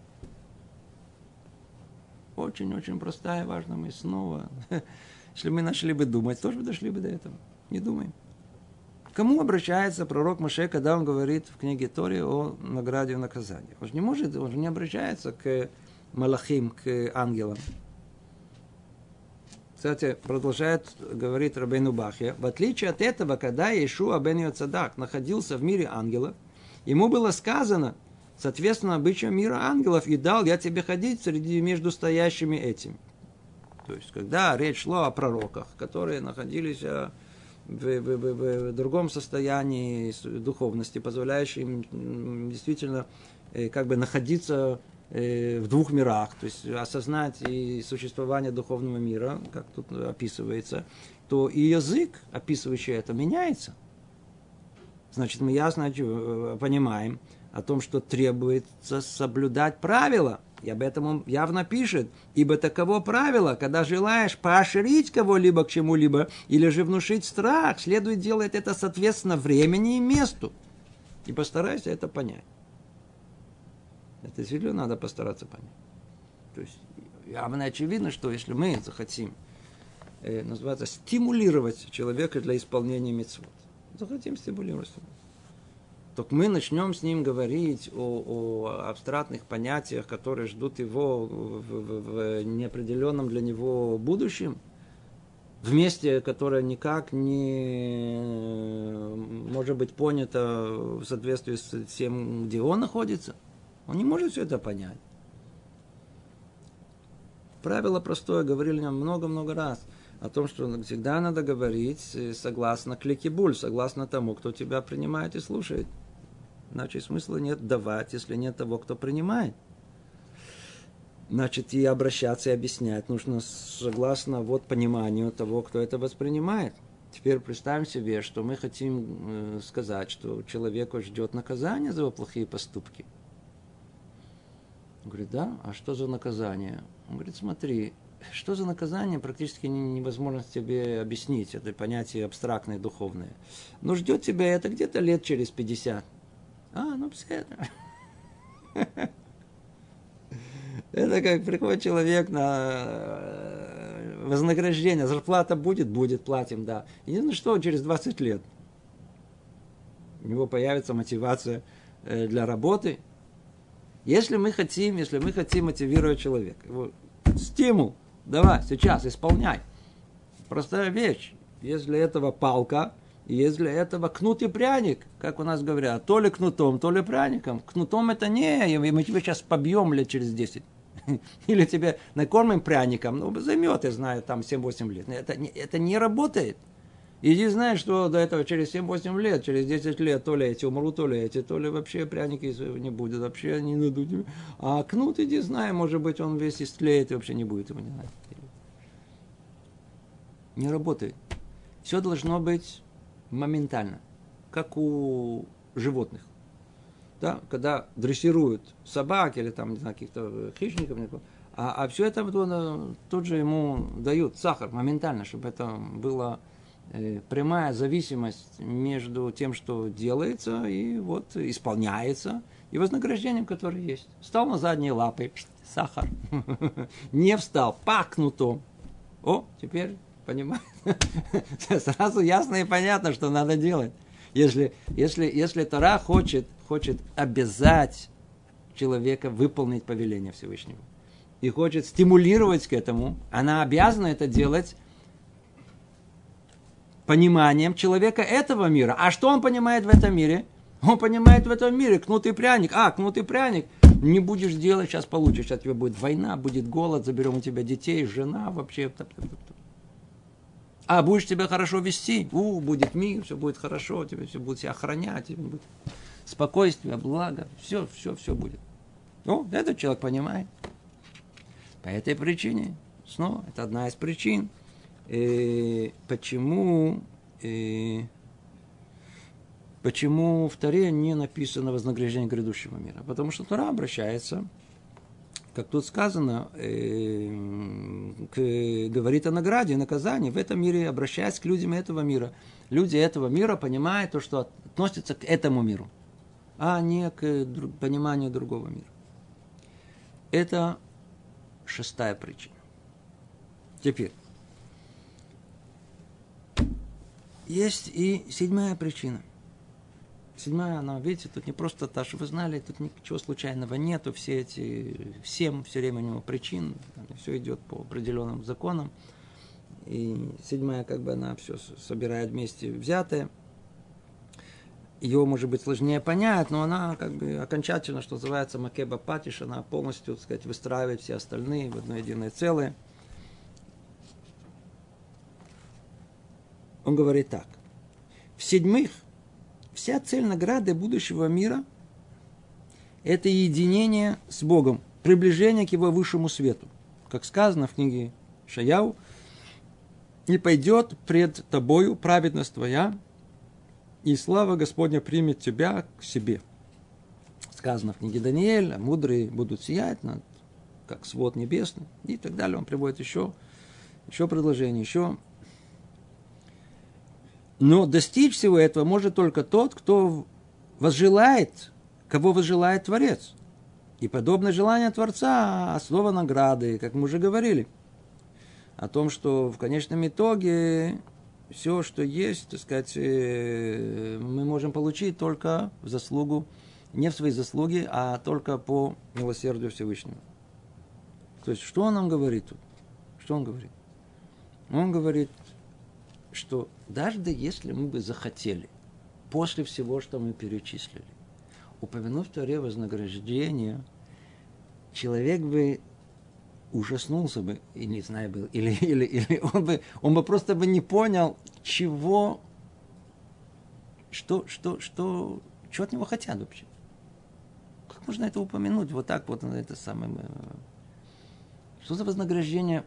Очень-очень простая, важная мысль. Снова, *laughs* если мы нашли бы думать, тоже бы дошли бы до этого. Не думаем. Кому обращается пророк Маше, когда он говорит в книге Тори о награде и наказании? Он же не может, он же не обращается к Малахим, к ангелам. Кстати, продолжает говорить Рабейну Бахе, в отличие от этого, когда Иешуа бен Цадак находился в мире ангелов, ему было сказано, соответственно, обычаям мира ангелов, и дал я тебе ходить среди между стоящими этими. То есть, когда речь шла о пророках, которые находились э, в, в, в, в другом состоянии духовности, позволяющим действительно э, как бы находиться в двух мирах, то есть осознать и существование духовного мира, как тут описывается, то и язык, описывающий это, меняется. Значит, мы ясно э, понимаем о том, что требуется соблюдать правила. И об этом он явно пишет. Ибо таково правило, когда желаешь поощрить кого-либо к чему-либо или же внушить страх, следует делать это соответственно времени и месту. И постарайся это понять. Это действительно надо постараться понять. То есть явно очевидно, что если мы захотим, э, называется, стимулировать человека для исполнения мецвод, захотим стимулировать, то мы начнем с ним говорить о, о абстрактных понятиях, которые ждут его в, в, в неопределенном для него будущем, в месте, которое никак не может быть понято в соответствии с тем, где он находится – он не может все это понять. Правило простое, говорили нам много-много раз, о том, что всегда надо говорить э, согласно кликибуль, согласно тому, кто тебя принимает и слушает. Иначе смысла нет давать, если нет того, кто принимает. Значит, и обращаться и объяснять нужно согласно вот пониманию того, кто это воспринимает. Теперь представим себе, что мы хотим э, сказать, что человеку ждет наказание за его плохие поступки – он говорит, да, а что за наказание? Он говорит, смотри, что за наказание, практически невозможно тебе объяснить. Это понятие абстрактное, духовное. Но ждет тебя это где-то лет через 50. А, ну все это. *laughs* Это как приходит человек на э, вознаграждение, зарплата будет, будет, платим, да. Единственное, что через 20 лет у него появится мотивация э, для работы, если мы хотим, если мы хотим мотивировать человека, его стимул, давай, сейчас, исполняй. Простая вещь. Есть для этого палка, есть для этого кнут и пряник, как у нас говорят, то ли кнутом, то ли пряником. Кнутом это не, мы тебя сейчас побьем лет через 10. *laughs* Или тебе накормим пряником, ну, займет, я знаю, там 7-8 лет. Это, это не работает. Иди знаешь, что до этого через 7-8 лет, через 10 лет, то ли эти умрут, то ли эти, то ли вообще пряники не будет, вообще не найдут. А кнут, иди знай, может быть, он весь истлеет и вообще не будет его не знать. Не работает. Все должно быть моментально, как у животных. Да, когда дрессируют собак или там, не знаю, каких-то хищников, а, а все это тут же ему дают сахар моментально, чтобы это было Э, прямая зависимость между тем, что делается, и вот исполняется, и вознаграждением, которое есть. Встал на задние лапы, сахар. *laughs* Не встал, пакнуто. О, теперь понимаешь? *laughs* Сразу ясно и понятно, что надо делать. Если, если, если Тора хочет, хочет обязать человека выполнить повеление Всевышнего. и хочет стимулировать к этому, она обязана это делать пониманием человека этого мира. А что он понимает в этом мире? Он понимает в этом мире кнутый пряник. А, кнутый пряник. Не будешь делать, сейчас получишь. Сейчас тебе будет война, будет голод, заберем у тебя детей, жена вообще. А будешь себя хорошо вести, у, будет мир, все будет хорошо, тебе все будет себя охранять, тебе будет спокойствие, благо, все, все, все будет. Ну, этот человек понимает. По этой причине, снова, это одна из причин, э, почему, э, почему в Таре не написано вознаграждение грядущего мира. Потому что Тора обращается как тут сказано, э, к, говорит о награде, наказании, в этом мире, обращаясь к людям этого мира. Люди этого мира понимают то, что относится к этому миру, а не к друг, пониманию другого мира. Это шестая причина. Теперь. Есть и седьмая причина – Седьмая, она, видите, тут не просто та, что вы знали, тут ничего случайного нету, все эти, всем все время у него причин, все идет по определенным законам. И седьмая, как бы она все собирает вместе взятое. Ее, может быть, сложнее понять, но она как бы окончательно, что называется, макеба патиш, она полностью, так сказать, выстраивает все остальные в одно единое целое. Он говорит так. В седьмых Вся цель награды будущего мира – это единение с Богом, приближение к Его высшему свету. Как сказано в книге Шаяу, «И пойдет пред тобою праведность твоя, и слава Господня примет тебя к себе». Сказано в книге Даниэля, мудрые будут сиять, как свод небесный, и так далее. Он приводит еще, еще предложение, еще но достичь всего этого может только тот, кто возжелает, кого возжелает Творец. И подобное желание Творца – основа награды, как мы уже говорили. О том, что в конечном итоге все, что есть, так сказать, э, мы можем получить только в заслугу, не в свои заслуги, а только по милосердию Всевышнего. То есть, что он нам говорит тут? Что он говорит? Он говорит, что даже если мы бы захотели, после всего, что мы перечислили, упомянув Торе вознаграждение, человек бы ужаснулся бы, и не знаю, был, или, *laughs* или, или он, бы, он бы просто бы не понял, чего, что, что, что, что от него хотят вообще. Как можно это упомянуть вот так вот, на это самое... Э, что за вознаграждение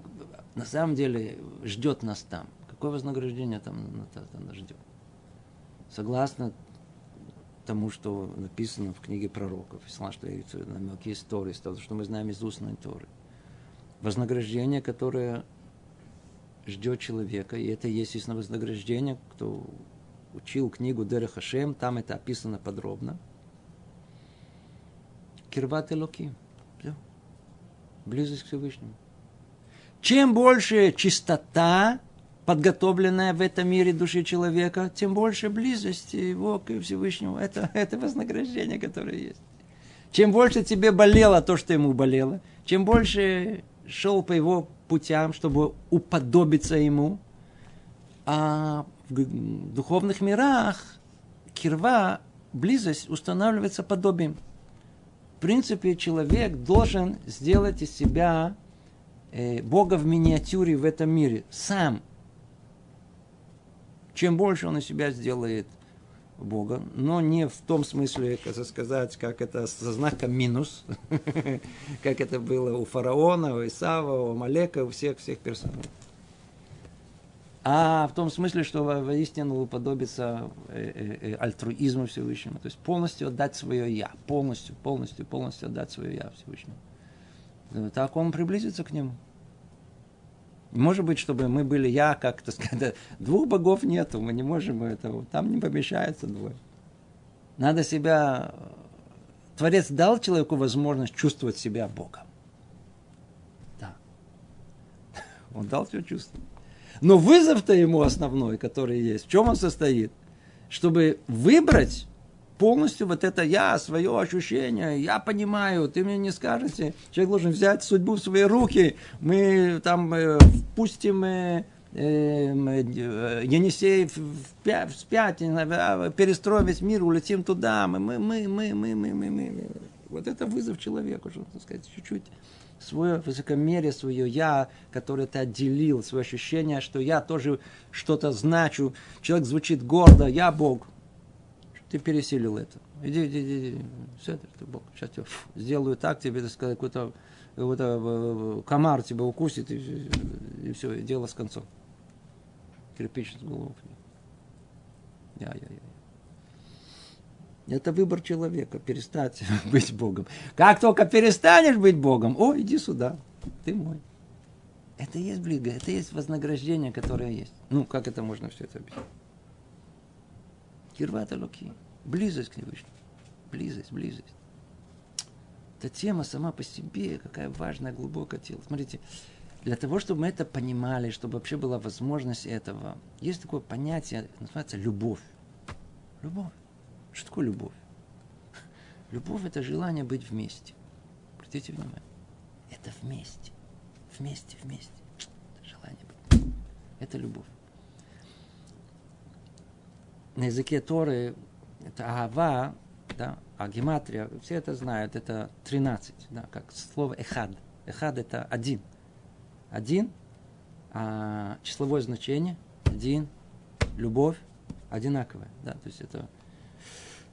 на самом деле ждет нас там? Какое вознаграждение там, там нас ждет? Согласно тому, что написано в книге пророков, что намеки истории, то, что мы знаем из устной Торы. Вознаграждение, которое ждет человека, и это есть истинное вознаграждение, кто учил книгу Дера Хашем, там это описано подробно. Кирват Элоки. Близость к Всевышнему. Чем больше чистота подготовленная в этом мире души человека, тем больше близости его к Всевышнему. Это, *laughs* это вознаграждение, которое есть. Чем больше тебе болело то, что ему болело, чем больше шел по его путям, чтобы уподобиться ему, а в духовных мирах кирва, близость устанавливается подобием. В принципе, человек должен сделать из себя э, Бога в миниатюре в этом мире. Сам чем больше он из себя сделает Бога, но не в том смысле, как сказать, как это со знаком минус, *laughs* как это было у фараона, у Исава, у Малека, у всех всех персонажей. А в том смысле, что воистину уподобиться э, э, э, альтруизму Всевышнему, то есть полностью отдать свое я, полностью, полностью, полностью отдать свое я Всевышнему. Так он приблизится к нему. Может быть, чтобы мы были я, как то сказать, двух богов нету, мы не можем этого, там не помещается двое. Надо себя... Творец дал человеку возможность чувствовать себя Богом. Да. *laughs* Он дал все чувство. Но вызов-то ему основной, который есть, в чем он состоит? Чтобы выбрать полностью вот это я, свое ощущение, я понимаю, ты мне не скажете. Человек должен взять судьбу в свои руки. Мы там э, впустим э, э, Енисей вспять, перестроим весь мир, улетим туда. Мы, мы, мы, мы, мы, мы, мы, мы. Вот это вызов человеку, что сказать, чуть-чуть свое высокомерие, свое я, которое ты отделил, свое ощущение, что я тоже что-то значу. Человек звучит гордо, я Бог. Ты пересилил это. Иди, иди, иди, все это, ты Бог. Сейчас я сделаю так, тебе, так сказать, какой-то какой э, комар тебя укусит, и, и все, и дело с концом. Кирпич с головы. Я, я, я. Это выбор человека, перестать *laughs* быть Богом. Как только перестанешь быть Богом, о, иди сюда, ты мой. Это есть блиго, это есть вознаграждение, которое есть. Ну, как это можно все это объяснить? Кирвата луки. Близость к Всевышнему. Близость, близость. Эта тема сама по себе, какая важная, глубокая тема. Смотрите, для того, чтобы мы это понимали, чтобы вообще была возможность этого, есть такое понятие, называется любовь. Любовь. Что такое любовь? Любовь – это желание быть вместе. Обратите внимание. Это вместе. Вместе, вместе. Это желание быть. Это любовь. На языке Торы это Агава, да, а гематрия, все это знают, это 13, да, как слово эхад. Эхад это один. Один, а числовое значение, один, любовь, одинаковая. Да, то есть это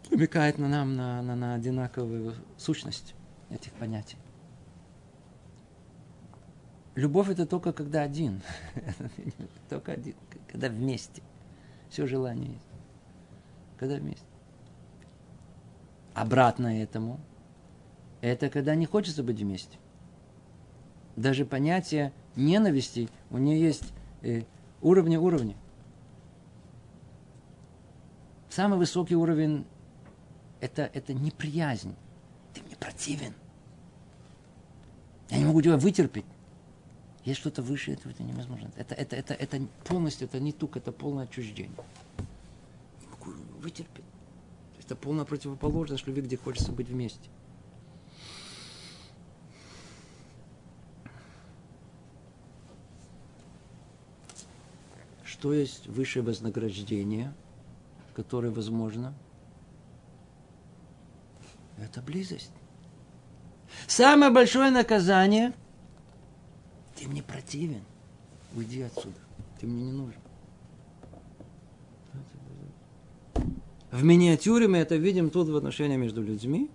намекает на нам на, на, на одинаковую сущность этих понятий. Любовь это только когда один. *laughs* только один. Когда вместе. Все желание есть. Когда вместе. Обратно этому. Это когда не хочется быть вместе. Даже понятие ненависти, у нее есть э, уровни уровни. Самый высокий уровень это, это неприязнь. Ты мне противен. Я не могу тебя вытерпеть. Есть что-то выше этого, это невозможно. Это, это, это, это полностью, это не тук, это полное отчуждение. Вытерпеть. Это полная противоположность любви, где хочется быть вместе. Что есть высшее вознаграждение, которое возможно – это близость. Самое большое наказание – ты мне противен. Уйди отсюда. Ты мне не нужен. В миниатюре мы это видим тут в отношении между людьми.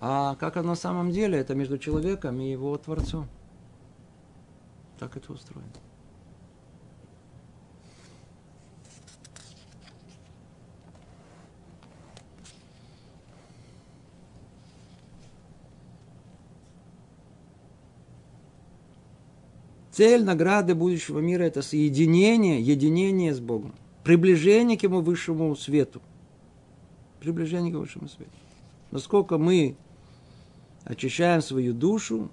А как оно на самом деле, это между человеком и его Творцом. Так это устроено. Цель награды будущего мира – это соединение, единение с Богом, приближение к Ему высшему свету. Приближение к высшему свету. Насколько мы очищаем свою душу,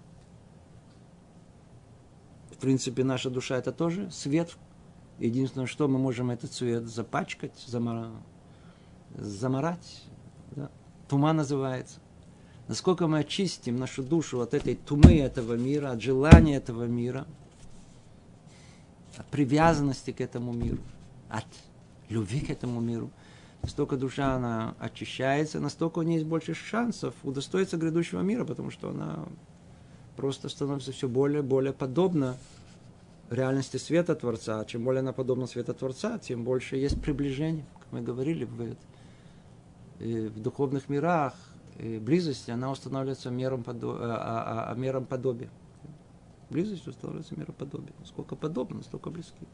в принципе, наша душа – это тоже свет. Единственное, что мы можем этот свет запачкать, замара... замарать. Да? Тума называется. Насколько мы очистим нашу душу от этой тумы этого мира, от желания этого мира – от привязанности к этому миру, от любви к этому миру, настолько душа она очищается, настолько у нее есть больше шансов удостоиться грядущего мира, потому что она просто становится все более и более подобна реальности света Творца. Чем более она подобна света Творца, тем больше есть приближение. Как мы говорили, в, э, в духовных мирах э, близости она устанавливается мером, подо, а, а, а, мером подобия близостью становится мироподобие. Сколько подобно, столько близки.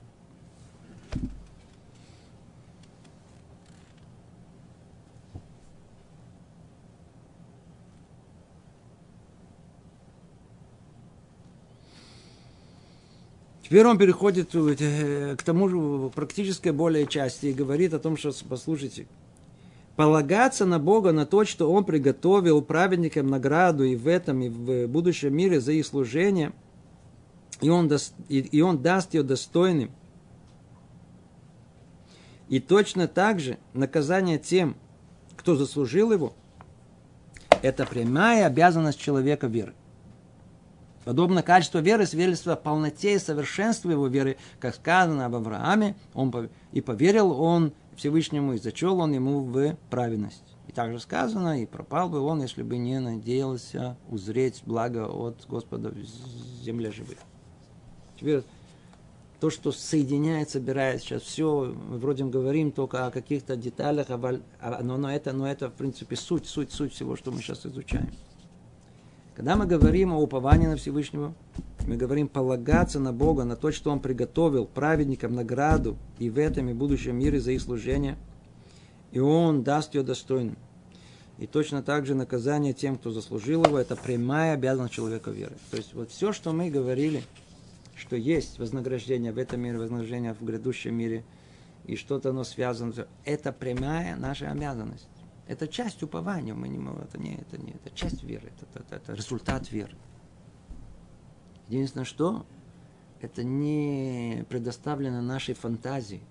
Теперь он переходит э, к тому же практической более части и говорит о том, что, послушайте, полагаться на Бога, на то, что Он приготовил праведникам награду и в этом, и в будущем мире за их служение – и он, даст, и, и он даст ее достойным. И точно так же наказание тем, кто заслужил его, это прямая обязанность человека веры. Подобно качеству веры свидетельство о полноте и совершенстве его веры, как сказано об Аврааме, он и поверил он Всевышнему, и зачел он ему в праведность. И также сказано, и пропал бы он, если бы не надеялся узреть благо от Господа в земле живых. Теперь то, что соединяет, собирает сейчас все, мы вроде говорим только о каких-то деталях, но, но, это, но это, в принципе, суть, суть, суть всего, что мы сейчас изучаем. Когда мы говорим о уповании на Всевышнего, мы говорим полагаться на Бога, на то, что Он приготовил праведникам награду и в этом и будущем мире за их служение, и Он даст ее достойным. И точно так же наказание тем, кто заслужил его, это прямая обязанность человека веры. То есть вот все, что мы говорили, что есть вознаграждение в этом мире, вознаграждение в грядущем мире, и что-то оно связано, это прямая наша обязанность. Это часть упования, мы не, это не, это не, это часть веры, это, это, это результат веры. Единственное, что это не предоставлено нашей фантазии.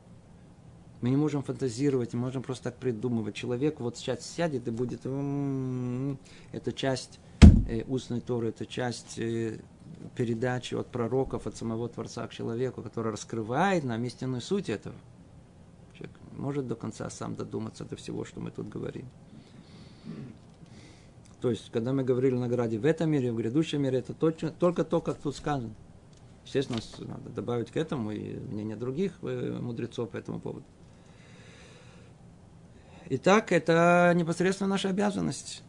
Мы не можем фантазировать, не можем просто так придумывать. Человек вот сейчас сядет и будет... Это часть э, устной Торы, это часть э, передачи от пророков, от самого Творца к человеку, который раскрывает нам истинную суть этого может до конца сам додуматься до всего, что мы тут говорим. То есть, когда мы говорили о награде в этом мире, в грядущем мире, это точно, только то, как тут сказано. Естественно, надо добавить к этому и мнение других э, мудрецов по этому поводу. Итак, это непосредственно наша обязанность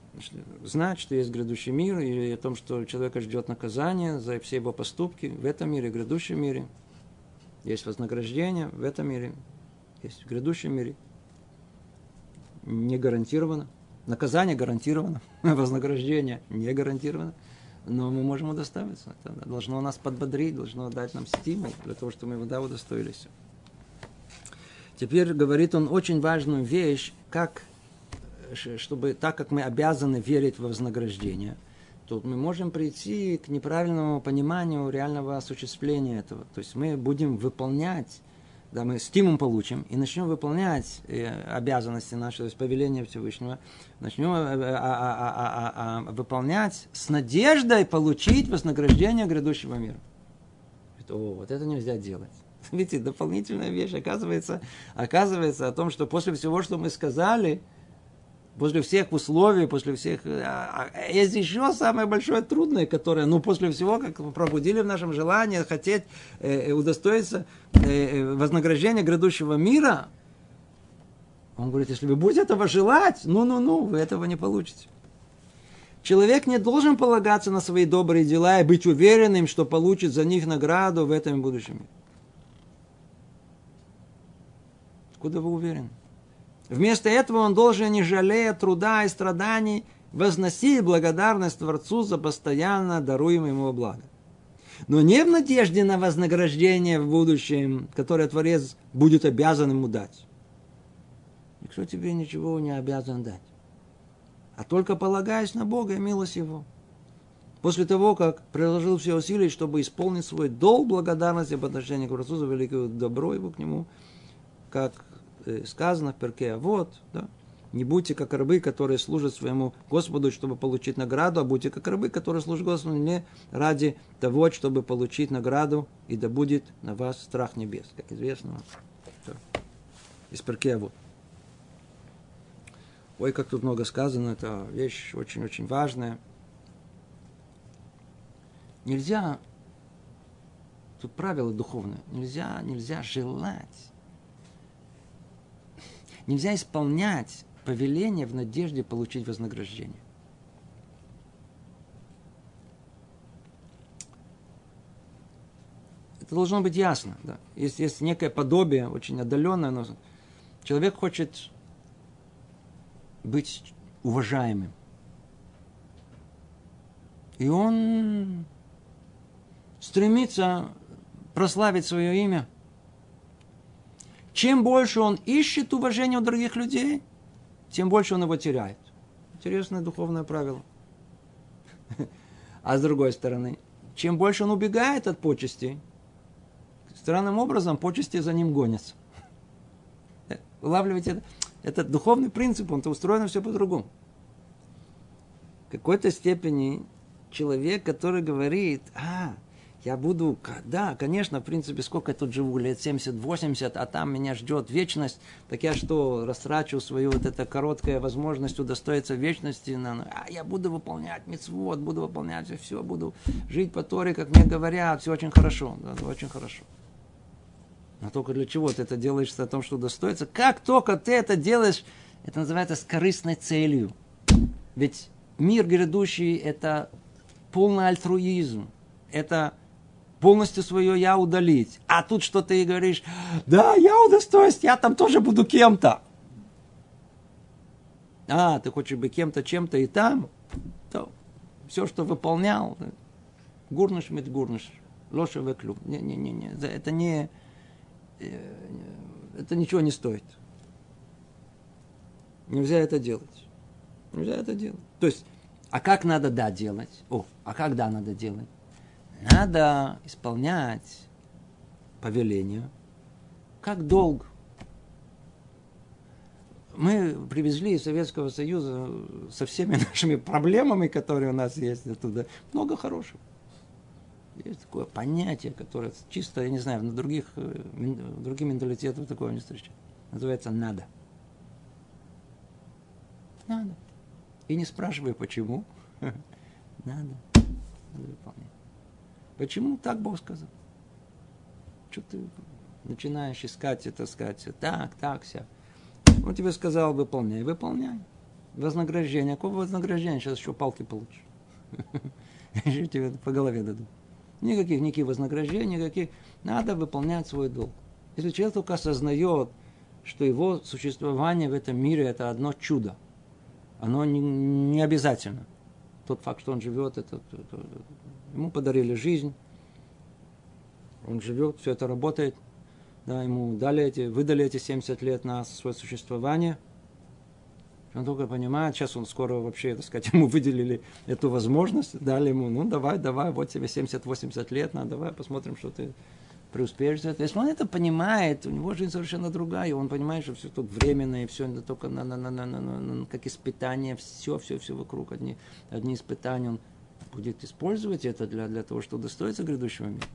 знать, что есть грядущий мир, и о том, что человека ждет наказание за все его поступки в этом мире, в грядущем мире. Есть вознаграждение в этом мире, есть в грядущем мире. Не гарантировано. Наказание гарантировано. *laughs* Вознаграждение не гарантировано. Но мы можем удостоиться. Это должно нас подбодрить, должно дать нам стимул для того, чтобы мы да, удостоились. Теперь говорит он очень важную вещь, как, чтобы так как мы обязаны верить в вознаграждение, то мы можем прийти к неправильному пониманию реального осуществления этого. То есть мы будем выполнять да, мы стимул получим и начнем выполнять э, обязанности наши, то есть повеление Всевышнего, начнем э, э, а, а, а, выполнять с надеждой получить вознаграждение грядущего мира. О, вот это нельзя делать. *laughs* Видите, дополнительная вещь оказывается, оказывается о том, что после всего, что мы сказали, после всех условий, после всех... А, а, есть еще самое большое трудное, которое, ну, после всего, как пробудили в нашем желании хотеть э, э удостоиться э, э, вознаграждения грядущего мира, он говорит, если вы будете этого желать, ну-ну-ну, вы этого не получите. Человек не должен полагаться на свои добрые дела и быть уверенным, что получит за них награду в этом будущем. Откуда вы уверены? Вместо этого он должен, не жалея труда и страданий, возносить благодарность Творцу за постоянно даруемое ему благо. Но не в надежде на вознаграждение в будущем, которое Творец будет обязан ему дать. Никто тебе ничего не обязан дать. А только полагаясь на Бога и милость Его. После того, как приложил все усилия, чтобы исполнить свой долг благодарности по отношению к Творцу за великое добро Его к Нему, как сказано в перке, вот, да, не будьте как рабы, которые служат своему Господу, чтобы получить награду, а будьте как рабы, которые служат Господу не ради того, чтобы получить награду, и да будет на вас страх небес, как известно из перке, а вот. Ой, как тут много сказано, это вещь очень-очень важная. Нельзя, тут правило духовное, нельзя, нельзя желать Нельзя исполнять повеление в надежде получить вознаграждение. Это должно быть ясно. Да. Есть, есть некое подобие, очень отдаленное, но человек хочет быть уважаемым. И он стремится прославить свое имя – чем больше он ищет уважения у других людей, тем больше он его теряет. Интересное духовное правило. А с другой стороны, чем больше он убегает от почести, странным образом почести за ним гонятся. Улавливаете это? Это духовный принцип, он-то устроено все по-другому. В какой-то степени человек, который говорит, а, я буду, да, конечно, в принципе, сколько я тут живу, лет 70-80, а там меня ждет вечность, так я что, растрачу свою вот эту короткую возможность удостоиться вечности, на, а я буду выполнять мецвод, буду выполнять все, буду жить по Торе, как мне говорят, все очень хорошо, да, очень хорошо. Но только для чего ты это делаешь о том, что удостоится? Как только ты это делаешь, это называется с корыстной целью. Ведь мир грядущий – это полный альтруизм. Это полностью свое я удалить. А тут что ты говоришь, да, я удостоюсь, я там тоже буду кем-то. А, ты хочешь быть кем-то, чем-то и там, то все, что выполнял, гурныш мит гурныш, лоша веклю. Не-не-не, это не, э, это ничего не стоит. Нельзя это делать. Нельзя это делать. То есть, а как надо да делать? О, а как да надо делать? Надо исполнять повеление как долг. Мы привезли из Советского Союза со всеми *laughs* нашими проблемами, которые у нас есть оттуда, много хорошего. Есть такое понятие, которое чисто, я не знаю, на других, э, других менталитетах такого не встречается. Называется «надо». Надо. И не спрашивай, почему. *laughs* Надо. Надо. Почему так Бог сказал? Что ты начинаешь искать это, сказать, так, так, вся. Он тебе сказал, выполняй, выполняй. Вознаграждение. Какое вознаграждение? Сейчас еще палки получишь. *laughs* Еще тебе по голове дадут. Никаких, никаких вознаграждений, никаких. Надо выполнять свой долг. Если человек только осознает, что его существование в этом мире это одно чудо, оно не, не обязательно. Тот факт, что он живет, это, это, Ему подарили жизнь, он живет, все это работает. Да, ему дали эти, выдали эти 70 лет на свое существование. Он только понимает, сейчас он скоро вообще, так сказать, *laughs* ему выделили эту возможность, дали ему, ну давай, давай, вот тебе 70-80 лет, на, давай посмотрим, что ты преуспеешь. Если он это понимает, у него жизнь совершенно другая, он понимает, что все тут временно, и все это только на, на, на, на, на, на, как испытание, все, все, все вокруг, одни, одни испытания, он будет использовать это для, для того, чтобы достоиться грядущего мира.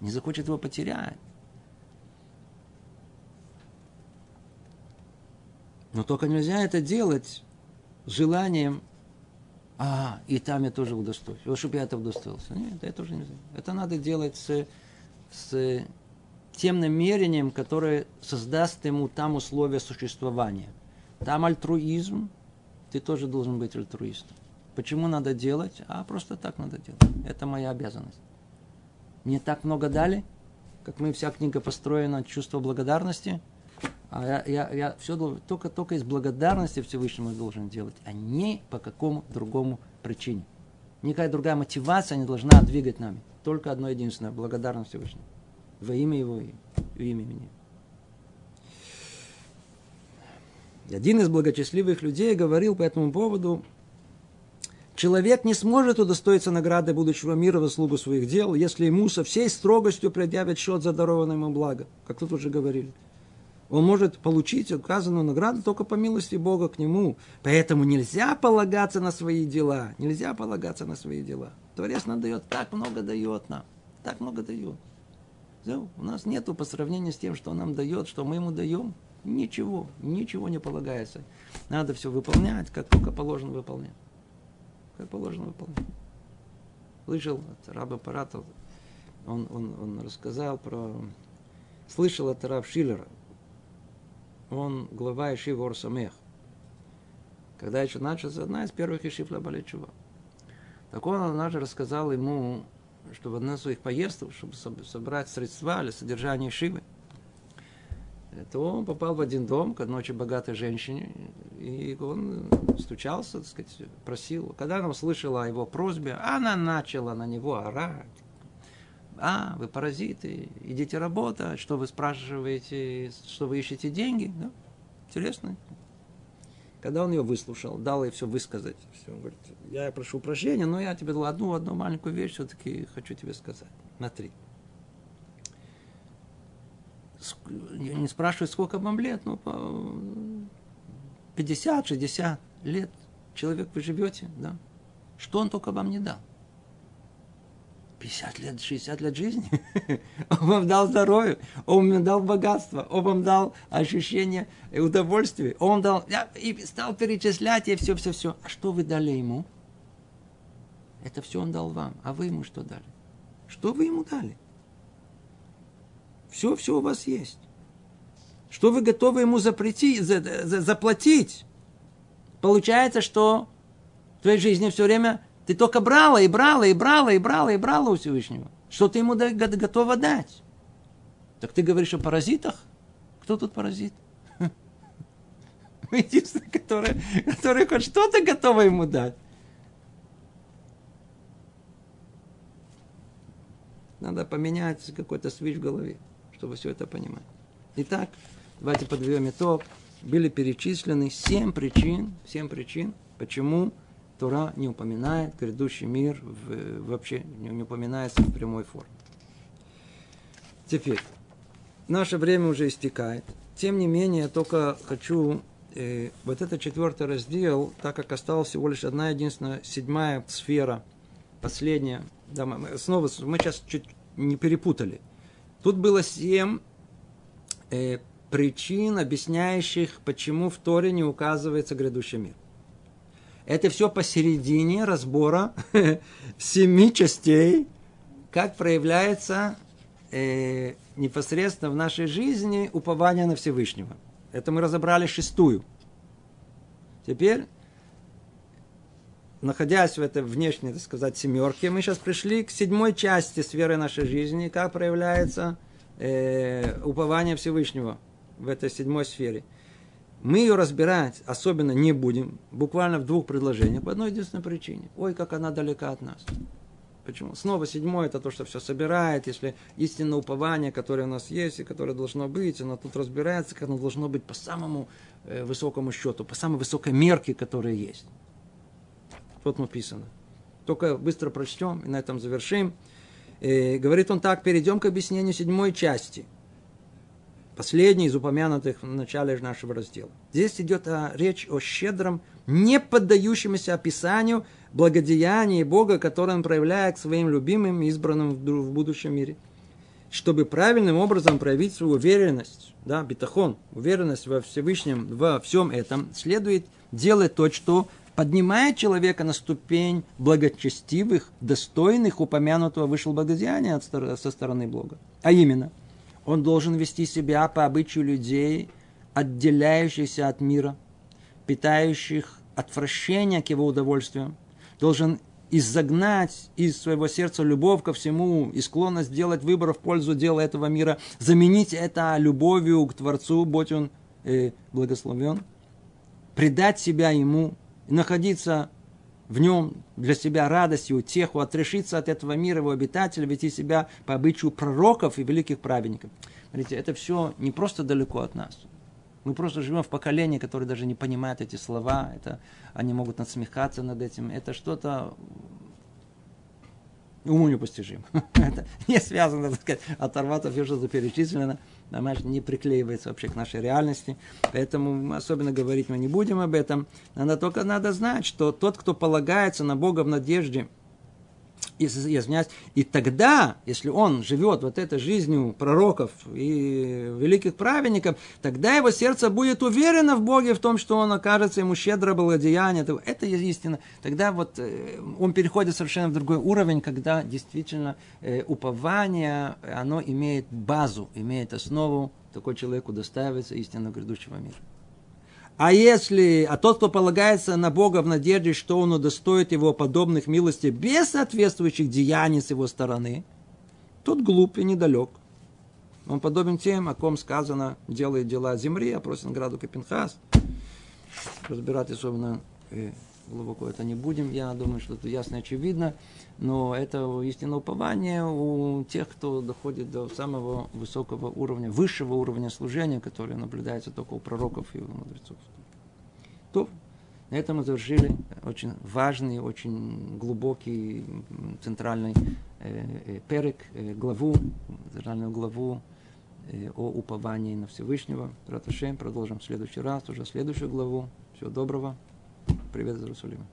Не захочет его потерять. Но только нельзя это делать желанием, а, и там я тоже удостоюсь. Вот чтобы я это удостоился. Нет, это тоже нельзя. Это надо делать с, с тем намерением, которое создаст ему там условия существования. Там альтруизм, ты тоже должен быть альтруистом. Почему надо делать? А просто так надо делать. Это моя обязанность. Мне так много дали, как мы, вся книга построена от чувства благодарности. А я, я, я все только, только из благодарности Всевышнему должен делать, а не по какому другому причине. Никакая другая мотивация не должна двигать нами. Только одно единственное – благодарность Всевышнему. Во имя Его и во имя меня. Один из благочестливых людей говорил по этому поводу, Человек не сможет удостоиться награды будущего мира в услугу своих дел, если ему со всей строгостью предъявят счет за дарованное ему благо, как тут уже говорили. Он может получить указанную награду только по милости Бога к нему. Поэтому нельзя полагаться на свои дела. Нельзя полагаться на свои дела. Творец нам дает, так много дает нам. Так много дает. Все, у нас нету по сравнению с тем, что он нам дает, что мы ему даем, ничего, ничего не полагается. Надо все выполнять, как только положено выполнять как положено выполнять. Слышал от раба Парата, он, он, он рассказал про... Слышал от раб Шиллера, он глава Ишива Орсамех. Когда еще начался одна из первых Ишив Лабаличува. Так он однажды рассказал ему, что в одной из своих поездок, чтобы собрать средства для содержания Шивы, то он попал в один дом к одной очень богатой женщине, и он стучался, так сказать, просил. Когда она услышала о его просьбе, она начала на него орать. А, вы паразиты, идите работать, что вы спрашиваете, что вы ищете деньги. Да? Интересно. Когда он ее выслушал, дал ей все высказать, все, он говорит, я прошу прощения, но я тебе одну, одну маленькую вещь все-таки хочу тебе сказать. На три не спрашивают, сколько вам лет, ну, по, 50-60 лет человек вы живете, да? Что он только вам не дал? 50 лет, 60 лет жизни. *laughs* Он вам дал здоровье, он вам дал богатство, он вам дал ощущение удовольствия, он дал, и стал перечислять, и все, все, все. А что вы дали ему? Это все он дал вам. А вы ему что дали? Что вы ему дали? Все, все у вас есть. Что вы готовы ему запретить, за, за, заплатить? Получается, что в твоей жизни все время ты только брала и брала, и брала, и брала, и брала у Всевышнего. Что ты ему готова дать? Так ты говоришь о паразитах? Кто тут паразит? *laughs* Единственный, который, который хоть что-то готова ему дать. Надо поменять какой-то свич в голове, чтобы все это понимать. Итак, давайте подведем итог. Были перечислены семь причин, семь причин, почему Тора не упоминает грядущий мир в, вообще не, упоминается в прямой форме. Теперь, наше время уже истекает. Тем не менее, я только хочу э, вот этот четвертый раздел, так как осталась всего лишь одна единственная седьмая сфера, последняя. Да, мы, снова мы сейчас чуть не перепутали. Тут было семь э, причин, объясняющих, почему в Торе не указывается грядущий мир. Это все посередине разбора *laughs* семи частей, как проявляется э, непосредственно в нашей жизни упование на Всевышнего. Это мы разобрали шестую. Теперь, находясь в этой внешней, так сказать, семерке, мы сейчас пришли к седьмой части сферы нашей жизни, как проявляется э, упование Всевышнего в этой седьмой сфере. Мы ее разбирать особенно не будем, буквально в двух предложениях, по одной единственной причине. Ой, как она далека от нас. Почему? Снова седьмое, это то, что все собирает, если истинное упование, которое у нас есть и которое должно быть, оно тут разбирается, как оно должно быть по самому э, высокому счету, по самой высокой мерке, которая есть. Вот написано. Только быстро прочтем и на этом завершим. И э, говорит он так, перейдем к объяснению седьмой части – последний из упомянутых в начале нашего раздела. Здесь идет а, речь о щедром, не поддающемся описанию благодеянии Бога, которое он проявляет к своим любимым, избранным в будущем мире. Чтобы правильным образом проявить свою уверенность, да, битахон, уверенность во Всевышнем, во всем этом, следует делать то, что поднимает человека на ступень благочестивых, достойных упомянутого вышел благодеяния со стороны Бога. А именно – он должен вести себя по обычаю людей, отделяющихся от мира, питающих отвращение к его удовольствиям, должен изогнать из своего сердца любовь ко всему и склонность делать выбор в пользу дела этого мира, заменить это любовью к Творцу, будь он э, благословен, предать себя ему, находиться в нем для себя радость и утеху, отрешиться от этого мира, его обитателя, вести себя по обычаю пророков и великих праведников. Смотрите, это все не просто далеко от нас. Мы просто живем в поколении, которое даже не понимает эти слова. Это, они могут насмехаться над этим. Это что-то уму непостижимо. *laughs* это не связано, так сказать, оторваться все, что перечислено понимаешь, не приклеивается вообще к нашей реальности. Поэтому особенно говорить мы не будем об этом. Надо только надо знать, что тот, кто полагается на Бога в надежде, извиняюсь, и тогда, если он живет вот этой жизнью пророков и великих праведников, тогда его сердце будет уверено в Боге, в том, что он окажется ему щедро благодеяние. Это истина. Тогда вот э, он переходит совершенно в другой уровень, когда действительно э, упование, оно имеет базу, имеет основу, такой человеку доставится истина грядущего мира. А если, а тот, кто полагается на Бога в надежде, что он удостоит его подобных милостей без соответствующих деяний с его стороны, тот глуп и недалек. Он подобен тем, о ком сказано, делает дела земли, а просит награду Капинхас. Разбирать особенно э, глубоко это не будем. Я думаю, что это ясно и очевидно. Но это истинное упование у тех, кто доходит до самого высокого уровня, высшего уровня служения, которое наблюдается только у пророков и у мудрецов. То, на этом мы завершили очень важный, очень глубокий центральный э, э, перек, э, главу, центральную главу о уповании на Всевышнего. Раташем продолжим в следующий раз, уже следующую главу. Всего доброго. Привет из Иерусалима.